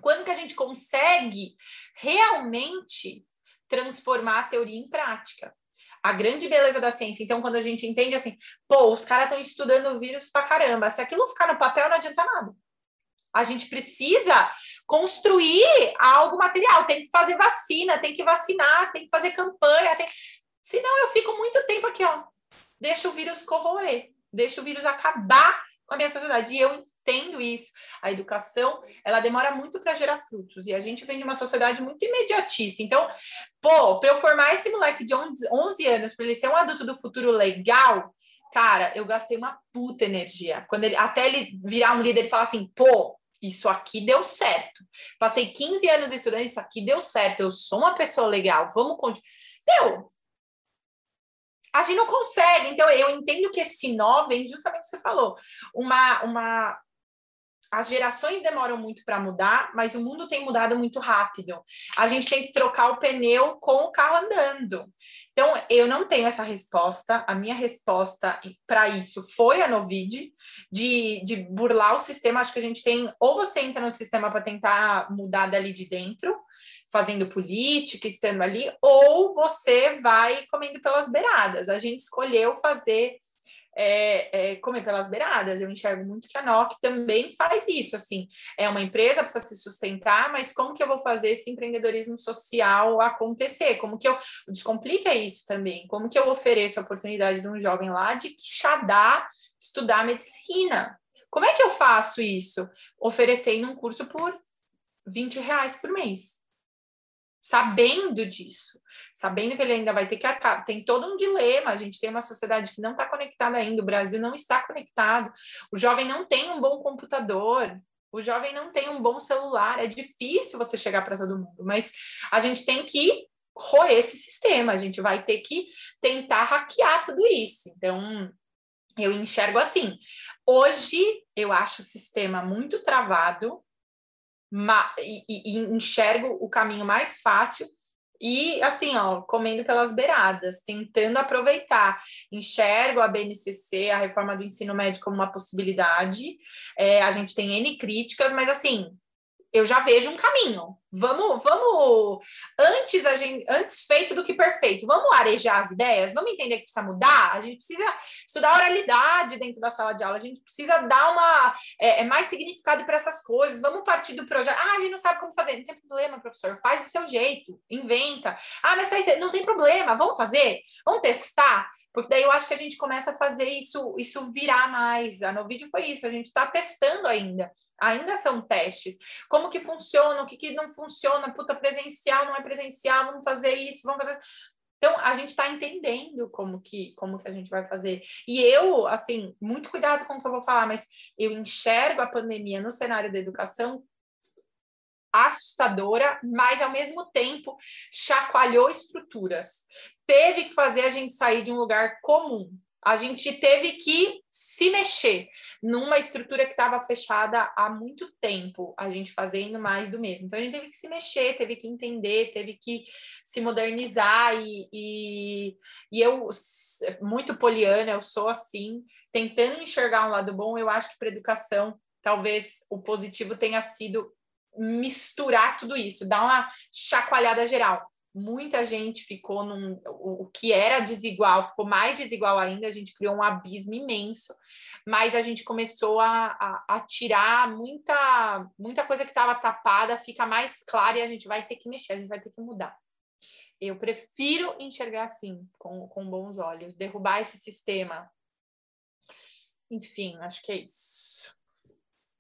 Quando que a gente consegue realmente transformar a teoria em prática. a grande beleza da ciência. Então, quando a gente entende assim, pô, os caras estão estudando o vírus pra caramba, se aquilo ficar no papel, não adianta nada. A gente precisa construir algo material, tem que fazer vacina, tem que vacinar, tem que fazer campanha, tem... senão eu fico muito tempo aqui, ó, deixa o vírus corroer, deixa o vírus acabar com a minha sociedade. E eu entendo isso. A educação, ela demora muito para gerar frutos. E a gente vem de uma sociedade muito imediatista. Então, pô, para eu formar esse moleque de 11 anos, para ele ser um adulto do futuro legal, cara, eu gastei uma puta energia. Quando ele, até ele virar um líder e falar assim, pô, isso aqui deu certo. Passei 15 anos estudando, isso aqui deu certo. Eu sou uma pessoa legal, vamos continuar. Meu, a gente não consegue. Então, eu entendo que esse nó vem justamente o que você falou. Uma, uma as gerações demoram muito para mudar, mas o mundo tem mudado muito rápido. A gente tem que trocar o pneu com o carro andando. Então, eu não tenho essa resposta. A minha resposta para isso foi a Novid, de, de burlar o sistema. Acho que a gente tem, ou você entra no sistema para tentar mudar dali de dentro, fazendo política, estando ali, ou você vai comendo pelas beiradas. A gente escolheu fazer é, é, comer pelas beiradas. Eu enxergo muito que a NOC também faz isso. Assim, é uma empresa precisa se sustentar, mas como que eu vou fazer esse empreendedorismo social acontecer? Como que eu descomplica isso também? Como que eu ofereço a oportunidade de um jovem lá de Quixadá estudar medicina? Como é que eu faço isso? Oferecendo um curso por 20 reais por mês sabendo disso, sabendo que ele ainda vai ter que arcar. Tem todo um dilema. A gente tem uma sociedade que não está conectada ainda, o Brasil não está conectado, o jovem não tem um bom computador. O jovem não tem um bom celular, é difícil você chegar para todo mundo, mas a gente tem que roer esse sistema, a gente vai ter que tentar hackear tudo isso. Então, eu enxergo assim. Hoje, eu acho o sistema muito travado, e, e, enxergo o caminho mais fácil e assim, ó, comendo pelas beiradas, tentando aproveitar. Enxergo a BNCC, a reforma do ensino médio, como uma possibilidade. É, a gente tem N críticas, mas assim, eu já vejo um caminho. Vamos, vamos antes a gente, antes feito do que perfeito. Vamos arejar as ideias, vamos entender que precisa mudar. A gente precisa estudar oralidade dentro da sala de aula. A gente precisa dar uma é, é mais significado para essas coisas. Vamos partir do projeto. Ah, a gente não sabe como fazer. Não tem problema, professor. Faz do seu jeito, inventa. Ah, mas tá, não tem problema. Vamos fazer. Vamos testar. Porque daí eu acho que a gente começa a fazer isso, isso virar mais. A vídeo foi isso, a gente está testando ainda. Ainda são testes. Como que funciona, o que, que não funciona, puta, presencial, não é presencial, vamos fazer isso, vamos fazer. Então, a gente está entendendo como que, como que a gente vai fazer. E eu, assim, muito cuidado com o que eu vou falar, mas eu enxergo a pandemia no cenário da educação assustadora, mas ao mesmo tempo chacoalhou estruturas. Teve que fazer a gente sair de um lugar comum. A gente teve que se mexer numa estrutura que estava fechada há muito tempo, a gente fazendo mais do mesmo. Então a gente teve que se mexer, teve que entender, teve que se modernizar e, e, e eu, muito poliana, eu sou assim, tentando enxergar um lado bom, eu acho que para educação talvez o positivo tenha sido misturar tudo isso, dar uma chacoalhada geral. Muita gente ficou num. O, que era desigual ficou mais desigual ainda, a gente criou um abismo imenso, mas a gente começou a, a, a tirar muita, muita coisa que estava tapada, fica mais clara e a gente vai ter que mexer, a gente vai ter que mudar. Eu prefiro enxergar assim, com, com bons olhos, derrubar esse sistema. Enfim, acho que é isso.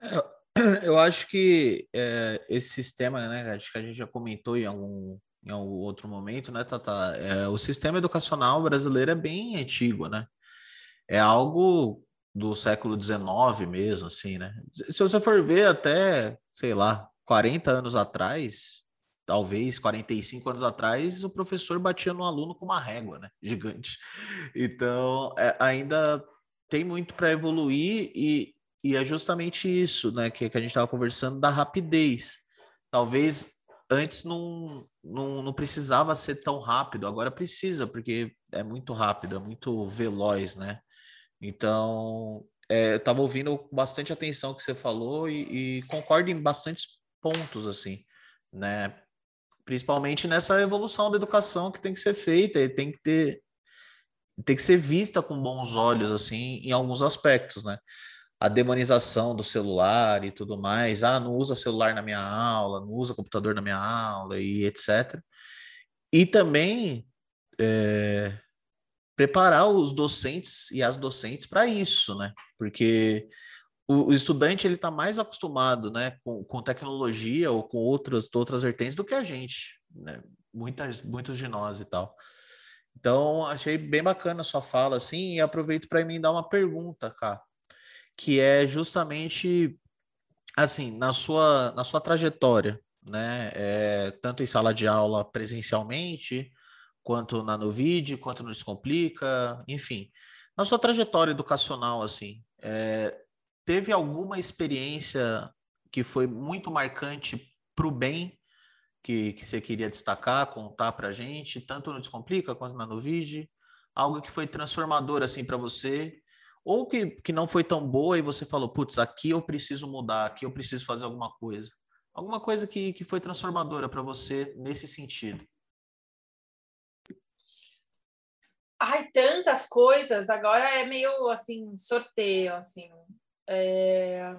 É, eu acho que é, esse sistema, né, acho que a gente já comentou em algum, em algum outro momento, né, Tata? É, o sistema educacional brasileiro é bem antigo, né? É algo do século XIX mesmo, assim, né? Se você for ver até, sei lá, 40 anos atrás, talvez 45 anos atrás, o professor batia no aluno com uma régua, né? Gigante. Então, é, ainda tem muito para evoluir e, e é justamente isso, né, que, que a gente estava conversando da rapidez. Talvez antes não, não, não precisava ser tão rápido, agora precisa, porque é muito rápido, é muito veloz, né? Então, é, eu estava ouvindo com bastante atenção o que você falou e, e concordo em bastantes pontos, assim, né? Principalmente nessa evolução da educação que tem que ser feita, e tem que ter tem que ser vista com bons olhos, assim, em alguns aspectos, né? A demonização do celular e tudo mais. Ah, não usa celular na minha aula, não usa computador na minha aula e etc. E também é, preparar os docentes e as docentes para isso, né? Porque o, o estudante ele está mais acostumado, né, com, com, tecnologia ou com outras outras vertentes do que a gente, né? Muitas, muitos de nós e tal. Então, achei bem bacana a sua fala, assim, e aproveito para mim dar uma pergunta, cara, que é justamente, assim, na sua, na sua trajetória, né, é, tanto em sala de aula presencialmente, quanto na Novid, quanto no Descomplica, enfim, na sua trajetória educacional, assim, é, teve alguma experiência que foi muito marcante para o bem que, que você queria destacar, contar para gente, tanto no Descomplica quanto na Novige? Algo que foi transformador assim para você, ou que, que não foi tão boa e você falou, putz, aqui eu preciso mudar, aqui eu preciso fazer alguma coisa. Alguma coisa que, que foi transformadora para você nesse sentido? Ai, tantas coisas. Agora é meio assim, sorteio, assim. É...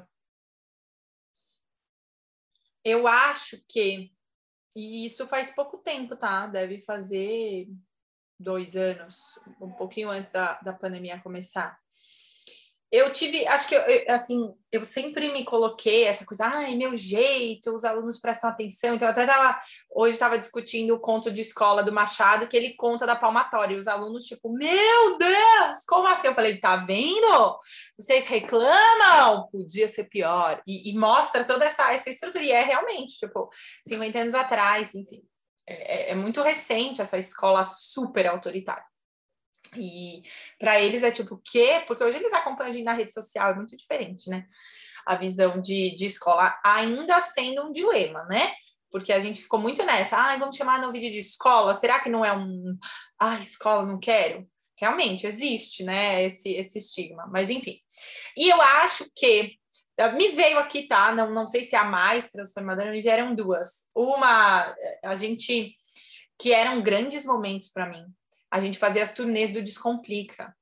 Eu acho que e isso faz pouco tempo, tá? Deve fazer dois anos, um pouquinho antes da, da pandemia começar. Eu tive, acho que, eu, assim, eu sempre me coloquei essa coisa, ai, meu jeito, os alunos prestam atenção. Então, eu até tava, hoje estava discutindo o conto de escola do Machado, que ele conta da palmatória. E os alunos, tipo, meu Deus, como assim? Eu falei, tá vendo? Vocês reclamam? Podia ser pior. E, e mostra toda essa, essa estrutura. E é realmente, tipo, 50 anos atrás, enfim. É, é, é muito recente essa escola super autoritária. E para eles é tipo, o quê? Porque hoje eles acompanham a gente na rede social, é muito diferente, né? A visão de, de escola ainda sendo um dilema, né? Porque a gente ficou muito nessa, ai, ah, vamos chamar no vídeo de escola, será que não é um, ah, escola, não quero? Realmente existe, né, esse, esse estigma, mas enfim. E eu acho que me veio aqui, tá? Não, não sei se a mais transformadora, me vieram duas. Uma, a gente, que eram grandes momentos para mim, a gente fazia as turnês do Descomplica.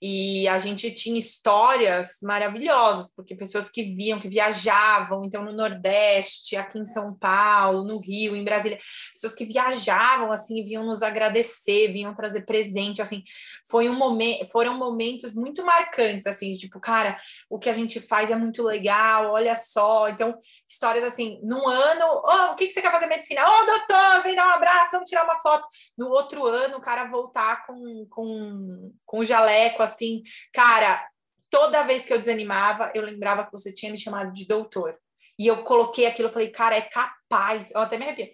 E a gente tinha histórias maravilhosas, porque pessoas que viam, que viajavam, então no Nordeste, aqui em São Paulo, no Rio, em Brasília, pessoas que viajavam assim, vinham nos agradecer, vinham trazer presente, assim, foi um momento, foram momentos muito marcantes, assim, tipo, cara, o que a gente faz é muito legal, olha só, então, histórias assim, num ano, oh, o que, que você quer fazer medicina? Ô, oh, doutor, vem dar um abraço, vamos tirar uma foto. No outro ano, o cara voltar com, com, com jaleco, assim, cara, toda vez que eu desanimava, eu lembrava que você tinha me chamado de doutor. E eu coloquei aquilo, eu falei, cara, é capaz, eu até me arrepio,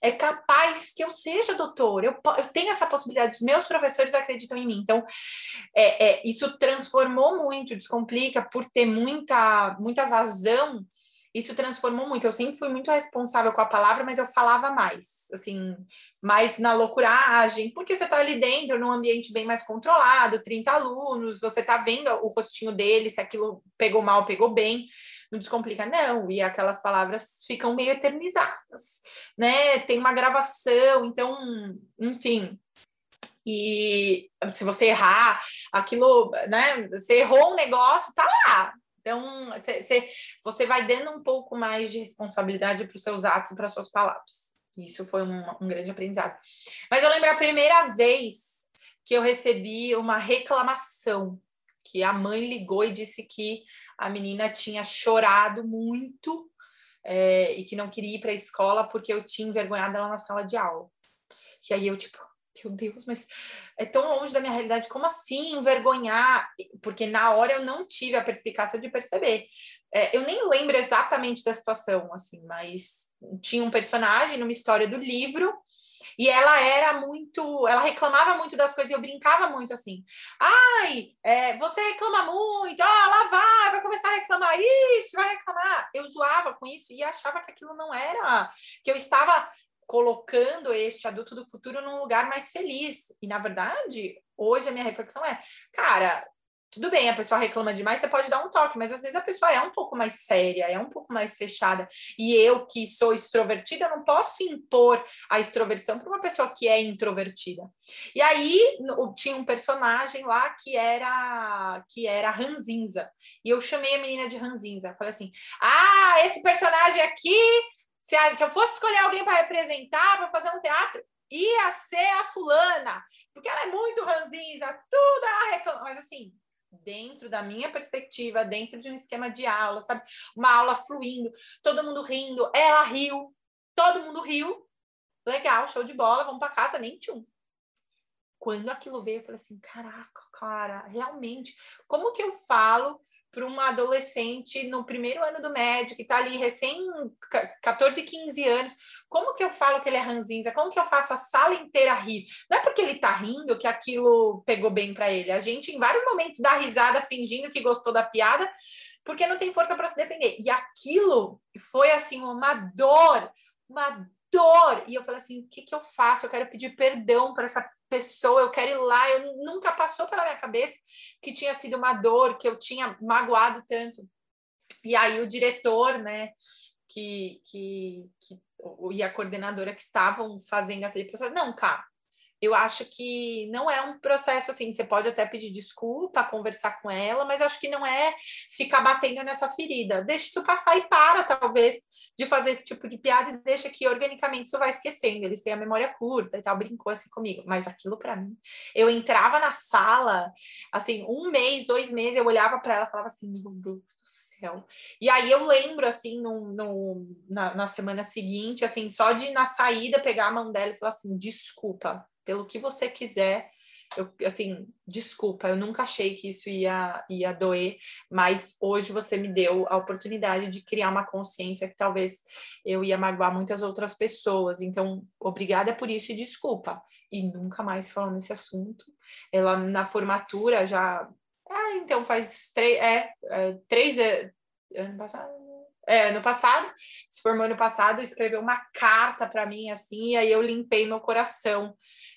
é capaz que eu seja doutor, eu, eu tenho essa possibilidade, os meus professores acreditam em mim. Então, é, é, isso transformou muito, descomplica, por ter muita, muita vazão isso transformou muito. Eu sempre fui muito responsável com a palavra, mas eu falava mais, assim, mais na loucuragem, porque você está ali dentro, num ambiente bem mais controlado, 30 alunos, você está vendo o rostinho dele, se aquilo pegou mal, pegou bem, não descomplica, não, e aquelas palavras ficam meio eternizadas, né? Tem uma gravação, então, enfim, e se você errar, aquilo, né? Você errou um negócio, tá lá, então, cê, você vai dando um pouco mais de responsabilidade para os seus atos e para as suas palavras. Isso foi um, um grande aprendizado. Mas eu lembro a primeira vez que eu recebi uma reclamação, que a mãe ligou e disse que a menina tinha chorado muito é, e que não queria ir para a escola porque eu tinha envergonhado ela na sala de aula. E aí eu, tipo, meu Deus, mas é tão longe da minha realidade, como assim envergonhar? Porque na hora eu não tive a perspicácia de perceber. É, eu nem lembro exatamente da situação, assim, mas tinha um personagem numa história do livro e ela era muito, ela reclamava muito das coisas e eu brincava muito assim. Ai, é, você reclama muito, ah, lá vai, vai começar a reclamar, ixi, vai reclamar. Eu zoava com isso e achava que aquilo não era, que eu estava colocando este adulto do futuro num lugar mais feliz. E, na verdade, hoje a minha reflexão é, cara, tudo bem, a pessoa reclama demais, você pode dar um toque, mas às vezes a pessoa é um pouco mais séria, é um pouco mais fechada. E eu, que sou extrovertida, não posso impor a extroversão para uma pessoa que é introvertida. E aí tinha um personagem lá que era que era ranzinza. E eu chamei a menina de ranzinza. Falei assim: ah, esse personagem aqui, se, se eu fosse escolher alguém para representar, para fazer um teatro, ia ser a fulana, porque ela é muito ranzinza, tudo ela reclama. Mas assim, dentro da minha perspectiva, dentro de um esquema de aula, sabe? Uma aula fluindo, todo mundo rindo, ela riu, todo mundo riu. Legal, show de bola, vamos para casa, nem tchum. Quando aquilo veio, eu falei assim: caraca, cara, realmente, como que eu falo para uma adolescente no primeiro ano do médio, que está ali recém 14, 15 anos, como que eu falo que ele é ranzinza? Como que eu faço a sala inteira rir? Não é porque ele está rindo que aquilo pegou bem para ele. A gente, em vários momentos, dá risada fingindo que gostou da piada, porque não tem força para se defender. E aquilo foi, assim, uma dor, uma dor. E eu falei assim: o que, que eu faço? Eu quero pedir perdão para essa pessoa, eu quero ir lá. Eu nunca passou pela minha cabeça que tinha sido uma dor, que eu tinha magoado tanto. E aí o diretor, né, que, que, que e a coordenadora que estavam fazendo aquele processo, não, cara, eu acho que não é um processo assim, você pode até pedir desculpa, conversar com ela, mas acho que não é ficar batendo nessa ferida. Deixa isso passar e para, talvez, de fazer esse tipo de piada e deixa que organicamente isso vai esquecendo. Eles têm a memória curta e tal, brincou assim comigo. Mas aquilo para mim, eu entrava na sala, assim, um mês, dois meses, eu olhava para ela e falava assim: meu Deus do céu. E aí eu lembro, assim, no, no na, na semana seguinte, assim, só de na saída pegar a mão dela e falar assim: desculpa pelo que você quiser. Eu, assim, desculpa, eu nunca achei que isso ia, ia doer, mas hoje você me deu a oportunidade de criar uma consciência que talvez eu ia magoar muitas outras pessoas. Então, obrigada por isso e desculpa. E nunca mais falando nesse assunto. Ela na formatura já. Ah, então faz três. É, é, três. É, ano passado? É, ano passado, se formou ano passado, escreveu uma carta para mim assim, e aí eu limpei meu coração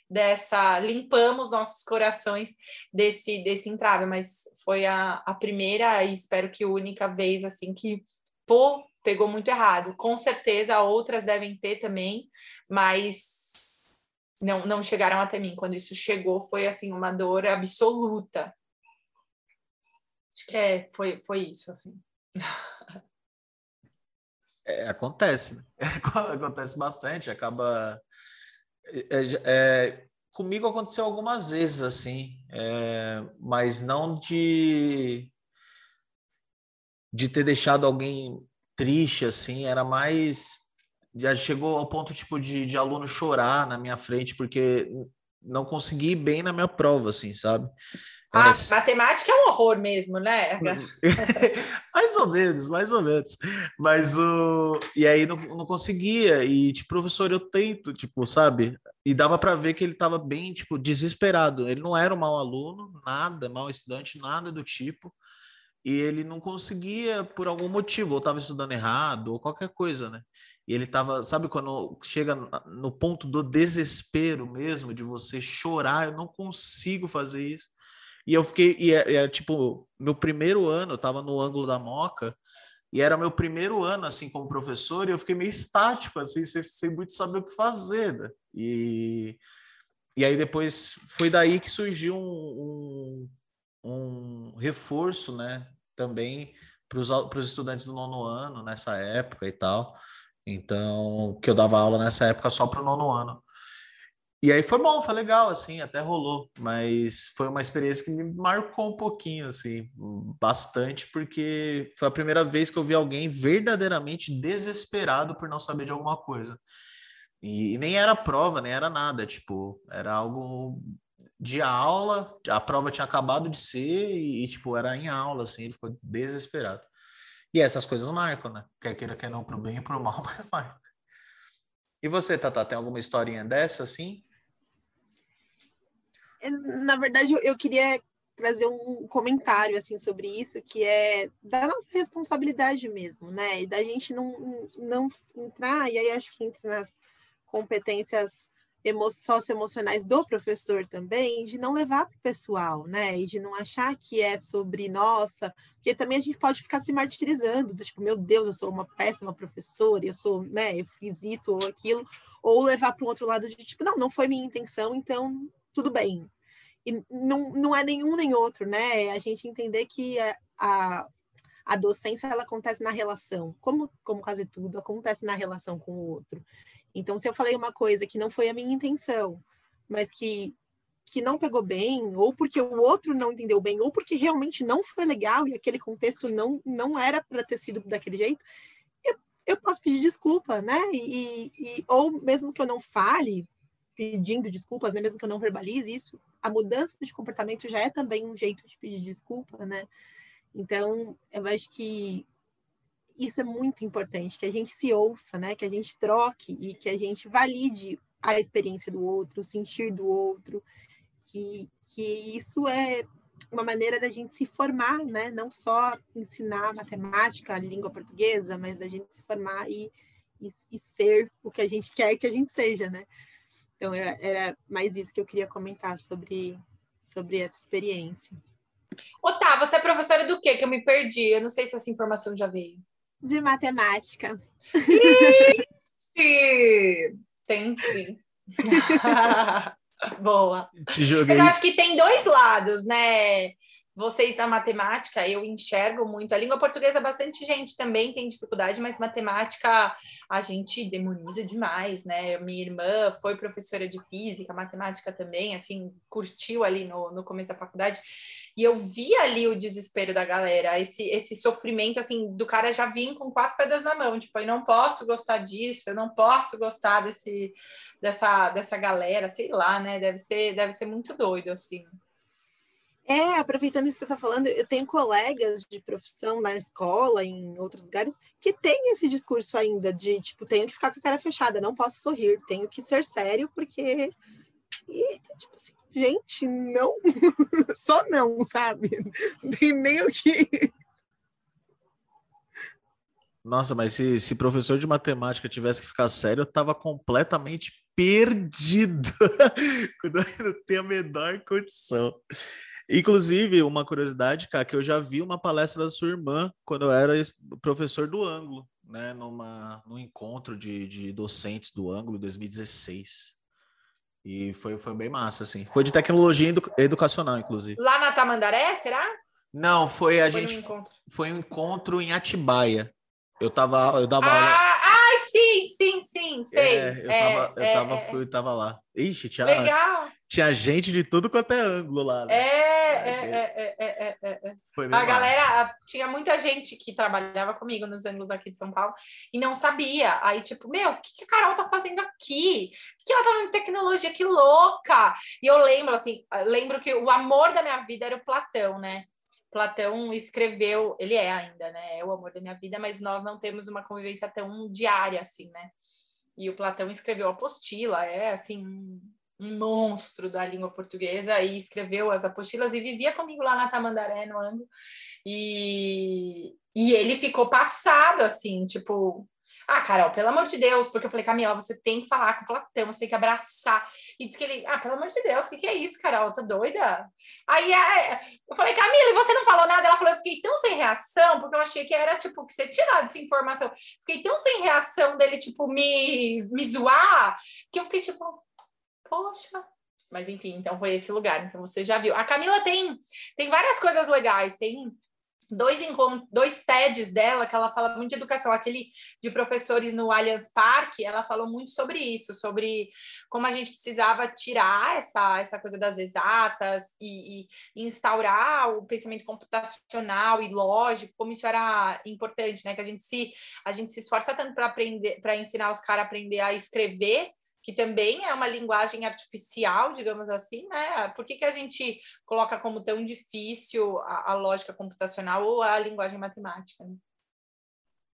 dessa limpamos nossos corações desse desse entrave, mas foi a, a primeira e espero que única vez assim que pô, pegou muito errado. Com certeza outras devem ter também, mas não não chegaram até mim. Quando isso chegou foi assim uma dor absoluta. Acho que é, foi foi isso assim. É, acontece, acontece bastante, acaba é, é, comigo aconteceu algumas vezes assim, é, mas não de de ter deixado alguém triste assim, era mais já chegou ao ponto tipo de, de aluno chorar na minha frente porque não consegui ir bem na minha prova, assim, sabe? Ah, é... matemática é um horror mesmo, né? mais ou menos, mais ou menos. Mas o. E aí não, não conseguia. E, tipo, professor, eu tento, tipo, sabe? E dava para ver que ele estava bem, tipo, desesperado. Ele não era um mau aluno, nada, mau estudante, nada do tipo. E ele não conseguia por algum motivo, ou estava estudando errado, ou qualquer coisa, né? E ele estava, sabe, quando chega no ponto do desespero mesmo, de você chorar, eu não consigo fazer isso. E eu fiquei, e era, é, era tipo, meu primeiro ano, eu tava no ângulo da Moca, e era meu primeiro ano, assim, como professor, e eu fiquei meio estático, assim, sem, sem muito saber o que fazer, né? E, e aí depois, foi daí que surgiu um, um, um reforço, né, também para os estudantes do nono ano, nessa época e tal. Então, que eu dava aula nessa época só para o nono ano. E aí foi bom, foi legal, assim, até rolou, mas foi uma experiência que me marcou um pouquinho, assim, bastante, porque foi a primeira vez que eu vi alguém verdadeiramente desesperado por não saber de alguma coisa. E, e nem era prova, nem era nada, tipo, era algo de aula, a prova tinha acabado de ser e, tipo, era em aula, assim, ele ficou desesperado. E essas coisas marcam, né? Quer queira, quer não, pro bem e pro mal, mas marca. E você, Tata, tem alguma historinha dessa, assim? Na verdade, eu queria trazer um comentário assim sobre isso, que é da nossa responsabilidade mesmo, né? E da gente não, não entrar, e aí acho que entra nas competências emo socioemocionais do professor também, de não levar para o pessoal, né? E de não achar que é sobre nossa, porque também a gente pode ficar se martirizando, do tipo, meu Deus, eu sou uma péssima professora, eu sou, né, eu fiz isso ou aquilo, ou levar para o outro lado de tipo, não, não foi minha intenção, então tudo bem. E não, não é nenhum nem outro, né? É a gente entender que a, a, a docência ela acontece na relação, como, como quase tudo, acontece na relação com o outro. Então, se eu falei uma coisa que não foi a minha intenção, mas que, que não pegou bem, ou porque o outro não entendeu bem, ou porque realmente não foi legal e aquele contexto não, não era para ter sido daquele jeito, eu, eu posso pedir desculpa, né? E, e, ou mesmo que eu não fale pedindo desculpas, né? mesmo que eu não verbalize isso, a mudança de comportamento já é também um jeito de pedir desculpa, né? Então, eu acho que isso é muito importante, que a gente se ouça, né? Que a gente troque e que a gente valide a experiência do outro, o sentir do outro, que, que isso é uma maneira da gente se formar, né? Não só ensinar matemática, língua portuguesa, mas da gente se formar e, e, e ser o que a gente quer que a gente seja, né? Então, era, era mais isso que eu queria comentar sobre, sobre essa experiência. Otávio, você é professora do quê? Que eu me perdi. Eu não sei se essa informação já veio de matemática. Tem sim. Boa. Te joguei. Mas acho que tem dois lados, né? Vocês da matemática, eu enxergo muito. A língua portuguesa, bastante gente também tem dificuldade, mas matemática a gente demoniza demais, né? Minha irmã foi professora de física, matemática também, assim, curtiu ali no, no começo da faculdade. E eu vi ali o desespero da galera, esse, esse sofrimento, assim, do cara já vir com quatro pedras na mão, tipo, eu não posso gostar disso, eu não posso gostar desse, dessa, dessa galera, sei lá, né? Deve ser, deve ser muito doido, assim. É, aproveitando isso que você está falando, eu tenho colegas de profissão na escola, em outros lugares, que têm esse discurso ainda de, tipo, tenho que ficar com a cara fechada, não posso sorrir, tenho que ser sério, porque... E, tipo assim, gente, não, só não, sabe? Não tem nem o que... Nossa, mas se, se professor de matemática tivesse que ficar sério, eu tava completamente perdido. Quando eu não tenho a menor condição. Inclusive, uma curiosidade, cara, que eu já vi uma palestra da sua irmã quando eu era professor do ângulo, né? Numa, num encontro de, de docentes do ângulo 2016. E foi, foi bem massa, assim. Foi de tecnologia edu educacional, inclusive. Lá na Tamandaré, será? Não, foi a foi gente. Um encontro? Foi um encontro em Atibaia. Eu tava. Eu dava ah, aula. Ai, sim, sim, sim, sei. É, eu é, tava, eu é, tava, é, fui, tava lá. Ixi, tinha. Legal. Tinha gente de tudo quanto é ângulo lá. Né? É, é, é, é, Foi a galera, tinha muita gente que trabalhava comigo nos ângulos aqui de São Paulo e não sabia. Aí, tipo, meu, o que, que a Carol tá fazendo aqui? O que ela tá fazendo tecnologia? Que louca! E eu lembro, assim, lembro que o amor da minha vida era o Platão, né? Platão escreveu, ele é ainda, né? É o amor da minha vida, mas nós não temos uma convivência tão diária assim, né? E o Platão escreveu apostila, é assim, um monstro da língua portuguesa e escreveu as apostilas e vivia comigo lá na Tamandaré, no ângulo. E, e ele ficou passado, assim, tipo, ah, Carol, pelo amor de Deus, porque eu falei, Camila, você tem que falar com o Platão, você tem que abraçar. E disse que ele, ah, pelo amor de Deus, o que, que é isso, Carol? Tá doida? Aí é, eu falei, Camila, e você não falou nada? Ela falou, eu fiquei tão sem reação, porque eu achei que era, tipo, que você dado essa informação. Fiquei tão sem reação dele, tipo, me, me zoar, que eu fiquei, tipo, poxa. Mas enfim, então foi esse lugar. Então você já viu. A Camila tem, tem várias coisas legais. Tem dois dois TEDs dela que ela fala muito de educação, aquele de professores no Allianz Parque, ela falou muito sobre isso, sobre como a gente precisava tirar essa, essa coisa das exatas e, e instaurar o pensamento computacional e lógico, como isso era importante, né? Que a gente se a gente se esforça tanto para aprender, para ensinar os caras a aprender a escrever que também é uma linguagem artificial, digamos assim, né? Por que, que a gente coloca como tão difícil a, a lógica computacional ou a linguagem matemática? Né?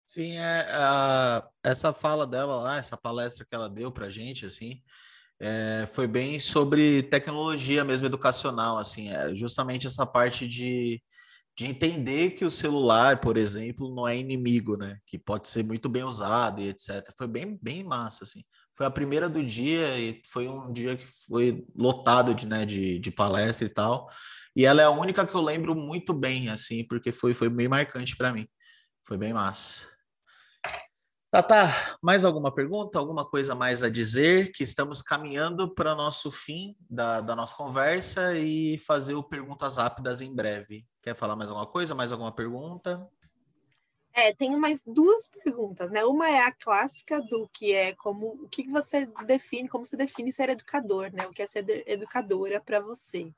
Sim, é, a, essa fala dela lá, essa palestra que ela deu para gente, assim, é, foi bem sobre tecnologia mesmo educacional, assim, é, justamente essa parte de, de entender que o celular, por exemplo, não é inimigo, né? Que pode ser muito bem usado e etc. Foi bem, bem massa, assim foi a primeira do dia e foi um dia que foi lotado de, né, de, de palestra e tal. E ela é a única que eu lembro muito bem, assim, porque foi, foi bem marcante para mim. Foi bem massa. Tá, tá. Mais alguma pergunta? Alguma coisa mais a dizer? Que estamos caminhando para o nosso fim da, da nossa conversa e fazer o perguntas rápidas em breve. Quer falar mais alguma coisa? Mais alguma pergunta? É, tenho mais duas perguntas, né? Uma é a clássica do que é como o que você define, como você define ser educador, né? O que é ser educadora para você.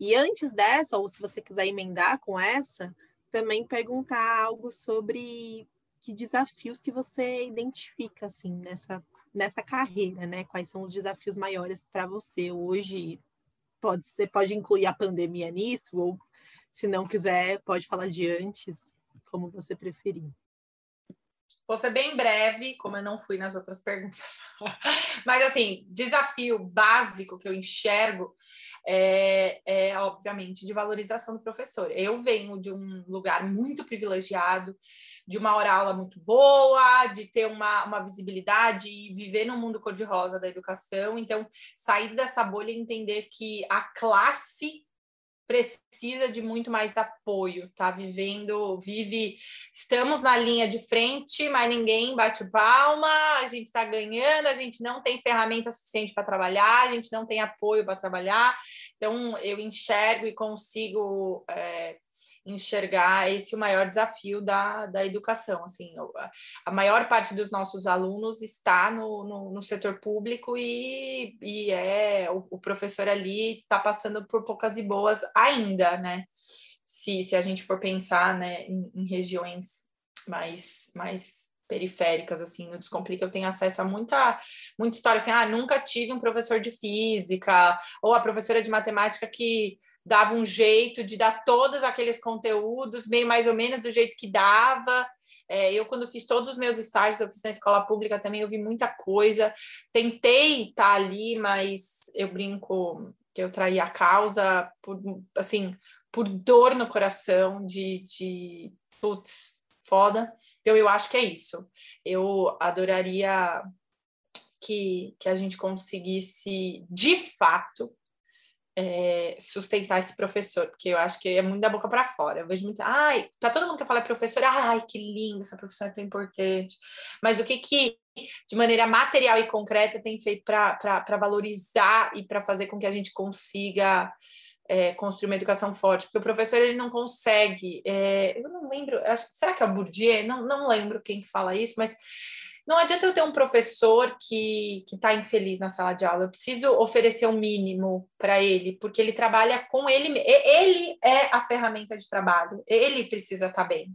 E antes dessa, ou se você quiser emendar com essa, também perguntar algo sobre que desafios que você identifica assim nessa nessa carreira, né? Quais são os desafios maiores para você hoje? Pode ser, pode incluir a pandemia nisso ou se não quiser, pode falar de antes, como você preferir. Vou ser bem breve, como eu não fui nas outras perguntas. Mas, assim, desafio básico que eu enxergo é, é, obviamente, de valorização do professor. Eu venho de um lugar muito privilegiado, de uma hora aula muito boa, de ter uma, uma visibilidade e viver no mundo cor-de-rosa da educação. Então, sair dessa bolha e entender que a classe precisa de muito mais apoio, tá? Vivendo, vive, estamos na linha de frente, mas ninguém bate palma, a gente está ganhando, a gente não tem ferramenta suficiente para trabalhar, a gente não tem apoio para trabalhar, então eu enxergo e consigo é, enxergar esse o maior desafio da, da educação. Assim, a maior parte dos nossos alunos está no, no, no setor público e, e é o, o professor ali está passando por poucas e boas ainda, né? Se, se a gente for pensar né, em, em regiões mais, mais periféricas, assim, no Descomplica eu tenho acesso a muita, muita história, assim, ah, nunca tive um professor de física, ou a professora de matemática que dava um jeito de dar todos aqueles conteúdos, meio mais ou menos do jeito que dava. É, eu, quando fiz todos os meus estágios, eu fiz na escola pública também, eu vi muita coisa. Tentei estar ali, mas eu brinco que eu traí a causa por, assim, por dor no coração de, de putz, foda. Então, eu acho que é isso. Eu adoraria que, que a gente conseguisse, de fato, é, sustentar esse professor, porque eu acho que é muito da boca para fora. Eu vejo muito, ai, para todo mundo que fala professor, ai, que lindo, essa profissão é tão importante. Mas o que que, de maneira material e concreta, tem feito para valorizar e para fazer com que a gente consiga é, construir uma educação forte? Porque o professor ele não consegue. É, eu não lembro, acho, será que é o Bourdieu? Não, não lembro quem que fala isso, mas não adianta eu ter um professor que está infeliz na sala de aula. Eu preciso oferecer o um mínimo para ele, porque ele trabalha com ele. Ele é a ferramenta de trabalho. Ele precisa estar tá bem.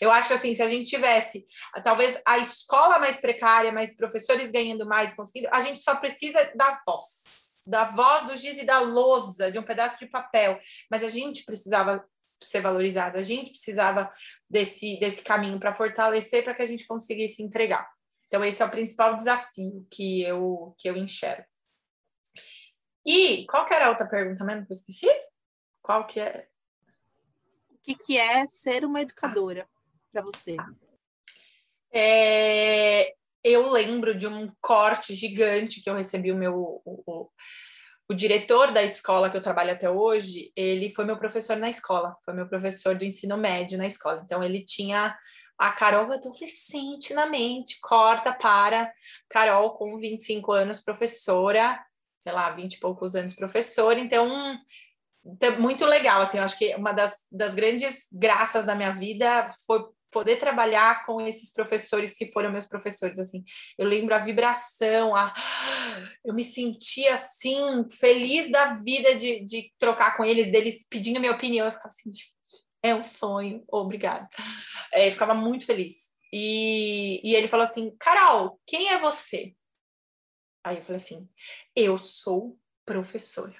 Eu acho que assim, se a gente tivesse talvez a escola mais precária, mais professores ganhando mais, conseguindo, a gente só precisa da voz da voz do giz e da lousa, de um pedaço de papel. Mas a gente precisava ser valorizado, a gente precisava desse, desse caminho para fortalecer, para que a gente conseguisse entregar. Então, esse é o principal desafio que eu, que eu enxergo. E qual que era a outra pergunta mesmo que eu esqueci? Qual que é? O que, que é ser uma educadora para você? É, eu lembro de um corte gigante que eu recebi o meu o, o, o, diretor da escola que eu trabalho até hoje, ele foi meu professor na escola, foi meu professor do ensino médio na escola. Então ele tinha a Carol adolescente na mente, corta para. Carol com 25 anos, professora, sei lá, 20 e poucos anos professora, então muito legal, assim, eu acho que uma das, das grandes graças da minha vida foi poder trabalhar com esses professores que foram meus professores, assim, eu lembro a vibração, a... eu me sentia, assim, feliz da vida de, de trocar com eles, deles pedindo minha opinião, eu ficava assim, gente, é um sonho, obrigada. É, ficava muito feliz. E, e ele falou assim: Carol, quem é você? Aí eu falei assim: eu sou professora.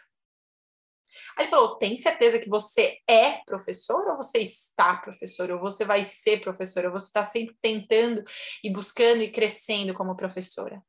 Aí ele falou: tem certeza que você é professor ou você está professor? Ou você vai ser professora? Ou você está sempre tentando e buscando e crescendo como professora?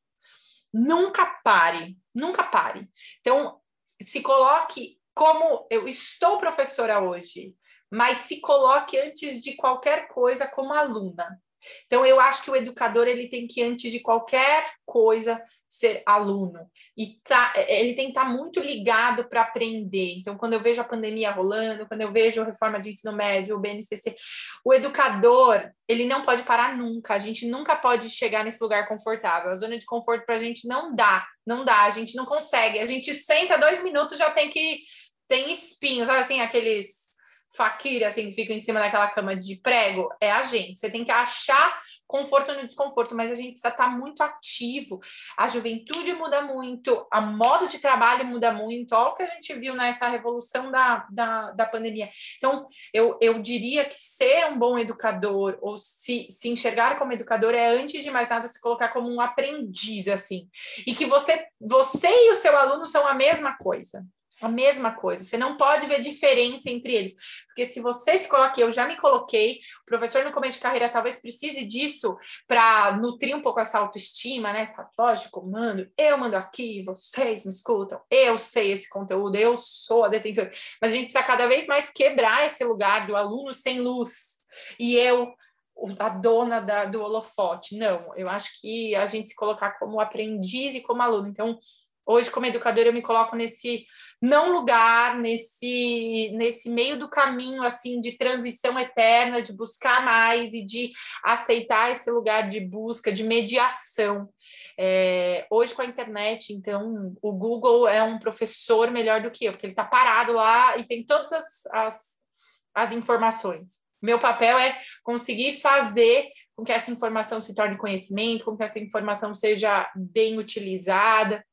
Nunca pare, nunca pare. Então, se coloque como eu estou professora hoje mas se coloque antes de qualquer coisa como aluna. Então, eu acho que o educador ele tem que, antes de qualquer coisa, ser aluno. E tá, ele tem que estar tá muito ligado para aprender. Então, quando eu vejo a pandemia rolando, quando eu vejo a reforma de ensino médio, o BNCC, o educador, ele não pode parar nunca. A gente nunca pode chegar nesse lugar confortável. A zona de conforto para a gente não dá, não dá. A gente não consegue. A gente senta dois minutos, já tem que... Tem espinhos, sabe assim, aqueles faquira, assim, que fica em cima daquela cama de prego, é a gente. Você tem que achar conforto no desconforto, mas a gente precisa estar muito ativo. A juventude muda muito, a modo de trabalho muda muito. Olha o que a gente viu nessa revolução da, da, da pandemia. Então, eu, eu diria que ser um bom educador, ou se, se enxergar como educador, é, antes de mais nada, se colocar como um aprendiz, assim. E que você, você e o seu aluno são a mesma coisa a mesma coisa. Você não pode ver diferença entre eles. Porque se você se coloca, eu já me coloquei, o professor no começo de carreira talvez precise disso para nutrir um pouco essa autoestima, né? Essa voz de comando. Eu mando aqui, vocês me escutam, eu sei esse conteúdo, eu sou a detentora. Mas a gente precisa cada vez mais quebrar esse lugar do aluno sem luz. E eu a dona da, do holofote. Não, eu acho que a gente se colocar como aprendiz e como aluno. Então, Hoje, como educadora, eu me coloco nesse não lugar, nesse, nesse meio do caminho assim de transição eterna, de buscar mais e de aceitar esse lugar de busca, de mediação. É, hoje, com a internet, então, o Google é um professor melhor do que eu, porque ele está parado lá e tem todas as, as, as informações. Meu papel é conseguir fazer com que essa informação se torne conhecimento, com que essa informação seja bem utilizada.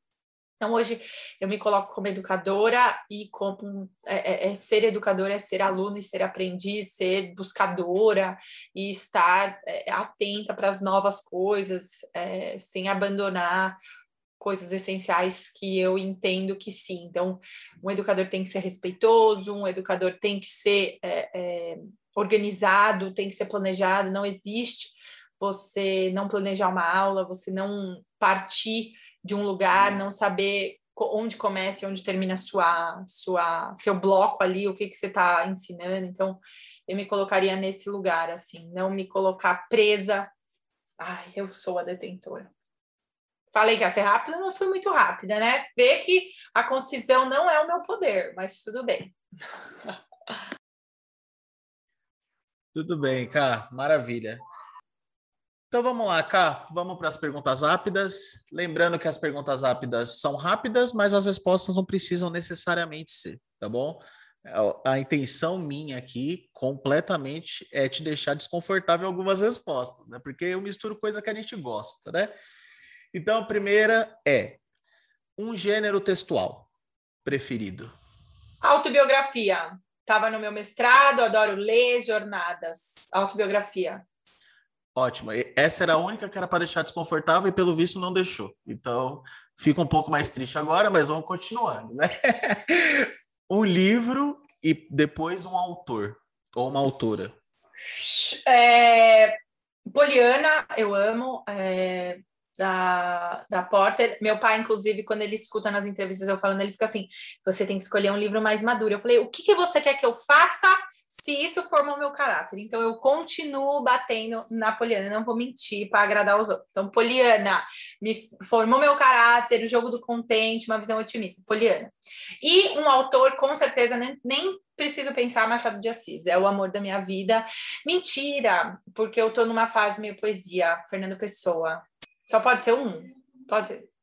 Então, hoje eu me coloco como educadora e como é, é, é, ser educadora é ser aluno e ser aprendiz, ser buscadora e estar é, atenta para as novas coisas, é, sem abandonar coisas essenciais que eu entendo que sim. Então, um educador tem que ser respeitoso, um educador tem que ser é, organizado, tem que ser planejado. Não existe você não planejar uma aula, você não partir de um lugar, uhum. não saber onde começa e onde termina sua, sua, seu bloco ali, o que, que você está ensinando. Então, eu me colocaria nesse lugar, assim, não me colocar presa. Ai, eu sou a detentora. Falei que ia ser rápida, não fui muito rápida, né? Vê que a concisão não é o meu poder, mas tudo bem. Tudo bem, cara, maravilha. Então vamos lá, Cá, vamos para as perguntas rápidas. Lembrando que as perguntas rápidas são rápidas, mas as respostas não precisam necessariamente ser, tá bom? A intenção minha aqui, completamente, é te deixar desconfortável algumas respostas, né? Porque eu misturo coisa que a gente gosta, né? Então, a primeira é um gênero textual preferido. Autobiografia. Estava no meu mestrado, adoro ler jornadas. Autobiografia. Ótimo. Essa era a única que era para deixar desconfortável e pelo visto não deixou. Então, fica um pouco mais triste agora, mas vamos continuando, né? um livro e depois um autor ou uma autora. É, Poliana, eu amo. É, da, da Porter. Meu pai, inclusive, quando ele escuta nas entrevistas eu falando, ele fica assim: você tem que escolher um livro mais maduro. Eu falei: o que, que você quer que eu faça se isso formou meu caráter? Então eu continuo batendo na Poliana, não vou mentir para agradar os outros. Então, Poliana me formou meu caráter, o jogo do contente, uma visão otimista. Poliana. E um autor, com certeza, nem, nem preciso pensar Machado de Assis, é o amor da minha vida. Mentira, porque eu tô numa fase meio poesia, Fernando Pessoa. Só pode ser um? Pode ser.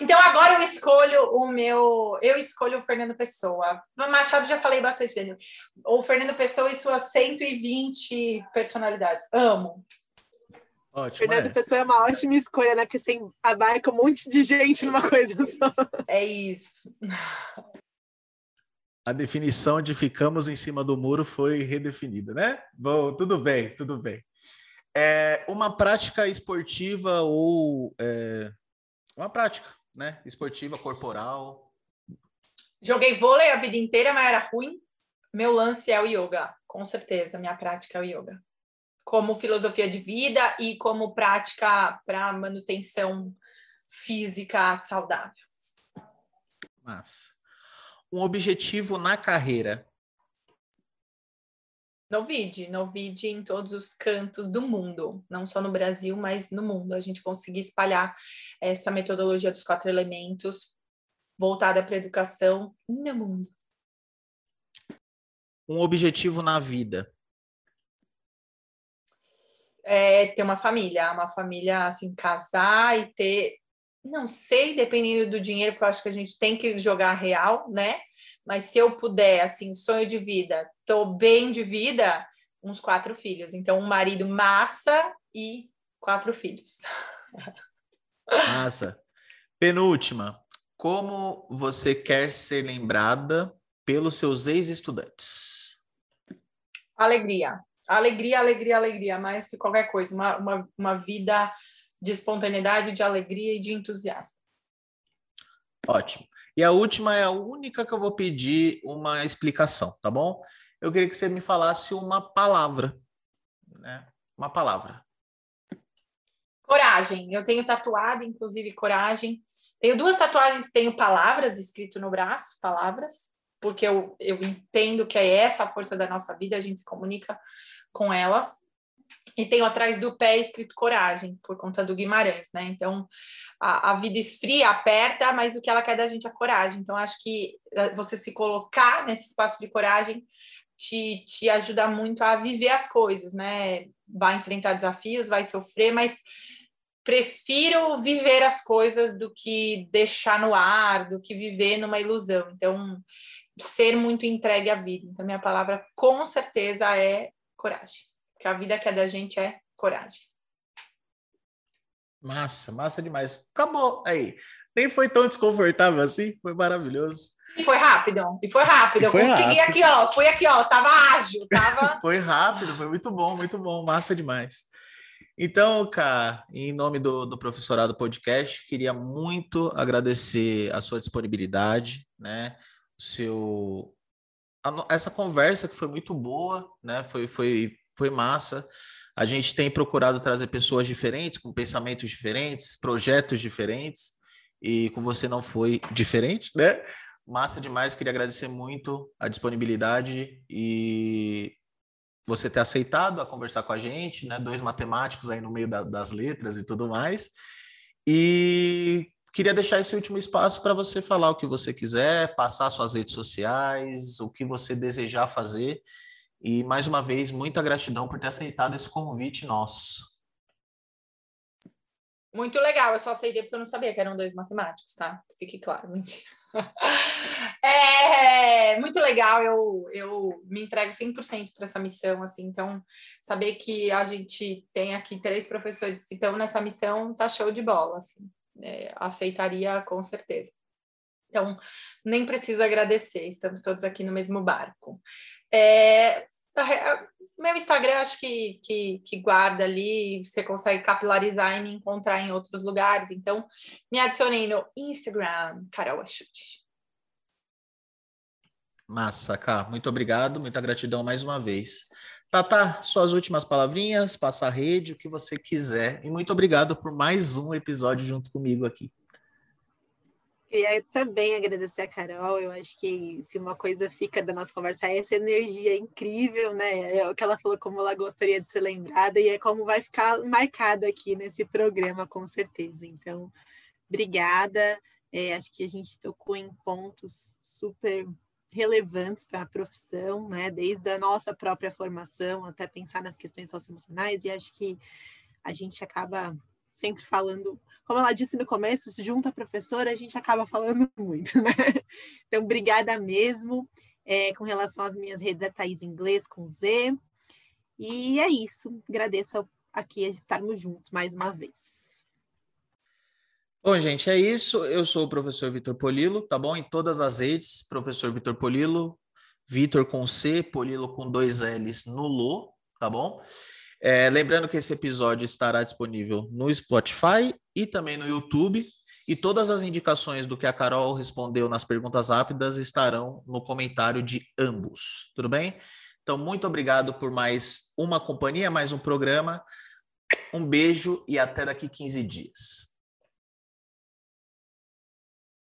Então agora eu escolho o meu, eu escolho o Fernando Pessoa. No Machado já falei bastante dele. O Fernando Pessoa e suas 120 personalidades. Amo. Ótimo, Fernando é. Pessoa é uma ótima escolha, né? Porque você abarca um monte de gente numa coisa só. É isso. A definição de ficamos em cima do muro foi redefinida, né? Bom, tudo bem, tudo bem. É uma prática esportiva ou é, uma prática, né? Esportiva, corporal. Joguei vôlei a vida inteira, mas era ruim. Meu lance é o yoga, com certeza. Minha prática é o yoga. Como filosofia de vida e como prática para manutenção física saudável. Mas um objetivo na carreira Novide, Novide em todos os cantos do mundo, não só no Brasil, mas no mundo. A gente conseguir espalhar essa metodologia dos quatro elementos voltada para a educação no mundo. Um objetivo na vida. É ter uma família, uma família assim, casar e ter não sei, dependendo do dinheiro, porque eu acho que a gente tem que jogar real, né? Mas se eu puder, assim, sonho de vida, tô bem de vida, uns quatro filhos. Então, um marido massa e quatro filhos. Massa. Penúltima. Como você quer ser lembrada pelos seus ex-estudantes? Alegria. Alegria, alegria, alegria, mais que qualquer coisa. Uma, uma, uma vida de espontaneidade, de alegria e de entusiasmo. Ótimo. E a última é a única que eu vou pedir uma explicação, tá bom? Eu queria que você me falasse uma palavra, né? Uma palavra. Coragem. Eu tenho tatuado, inclusive, coragem. Tenho duas tatuagens, tenho palavras escrito no braço, palavras, porque eu, eu entendo que é essa a força da nossa vida, a gente se comunica com elas e tenho atrás do pé escrito coragem, por conta do Guimarães, né? Então, a, a, vida esfria, aperta, mas o que ela quer da gente é coragem. Então, acho que eh, você se colocar nesse espaço de coragem te, te ajuda muito a viver as coisas, né? Vai enfrentar desafios, vai sofrer, mas prefiro viver as coisas do que deixar no ar, do que viver numa ilusão. Então, ser muito entregue à vida. Então, minha palavra com certeza é coragem que a vida que é da gente é coragem. Massa, massa demais. Acabou aí. Nem foi tão desconfortável assim, foi maravilhoso. E foi rápido, e foi rápido. E foi eu consegui rápido. aqui, ó. Fui aqui, ó. Tava ágil, tava. foi rápido, foi muito bom, muito bom, massa demais. Então, cara, em nome do, do professorado podcast, queria muito agradecer a sua disponibilidade, né? O seu a, essa conversa que foi muito boa, né? Foi, foi foi massa. A gente tem procurado trazer pessoas diferentes, com pensamentos diferentes, projetos diferentes, e com você não foi diferente, né? Massa demais, queria agradecer muito a disponibilidade e você ter aceitado a conversar com a gente, né? Dois matemáticos aí no meio da, das letras e tudo mais. E queria deixar esse último espaço para você falar o que você quiser, passar suas redes sociais, o que você desejar fazer. E mais uma vez, muita gratidão por ter aceitado esse convite nosso. Muito legal, eu só aceitei porque eu não sabia que eram dois matemáticos, tá? Fique claro, mentira. É muito legal, eu, eu me entrego 100% para essa missão, assim, então saber que a gente tem aqui três professores que estão nessa missão tá show de bola, assim, é, aceitaria com certeza. Então, nem precisa agradecer, estamos todos aqui no mesmo barco. É, meu Instagram acho que, que, que, guarda ali, você consegue capilarizar e me encontrar em outros lugares. Então, me adicionei no Instagram, Carol Achute. Massa, Cá. Muito obrigado, muita gratidão mais uma vez. Tata, suas últimas palavrinhas, passa a rede, o que você quiser. E muito obrigado por mais um episódio junto comigo aqui. Queria também agradecer a Carol. Eu acho que se uma coisa fica da nossa conversa é essa energia incrível, né? É o que ela falou, como ela gostaria de ser lembrada, e é como vai ficar marcado aqui nesse programa, com certeza. Então, obrigada. É, acho que a gente tocou em pontos super relevantes para a profissão, né? Desde a nossa própria formação até pensar nas questões socioemocionais, e acho que a gente acaba sempre falando, como ela disse no começo, se junta a professora, a gente acaba falando muito, né? Então, obrigada mesmo. É, com relação às minhas redes, é Thaís Inglês com Z. E é isso. Agradeço aqui a estarmos juntos mais uma vez. Bom, gente, é isso. Eu sou o professor Vitor Polilo, tá bom? Em todas as redes, professor Vitor Polilo, Vitor com C, Polilo com dois L's no Lô, tá bom? É, lembrando que esse episódio estará disponível no Spotify e também no YouTube. E todas as indicações do que a Carol respondeu nas perguntas rápidas estarão no comentário de ambos. Tudo bem? Então, muito obrigado por mais uma companhia, mais um programa. Um beijo e até daqui 15 dias.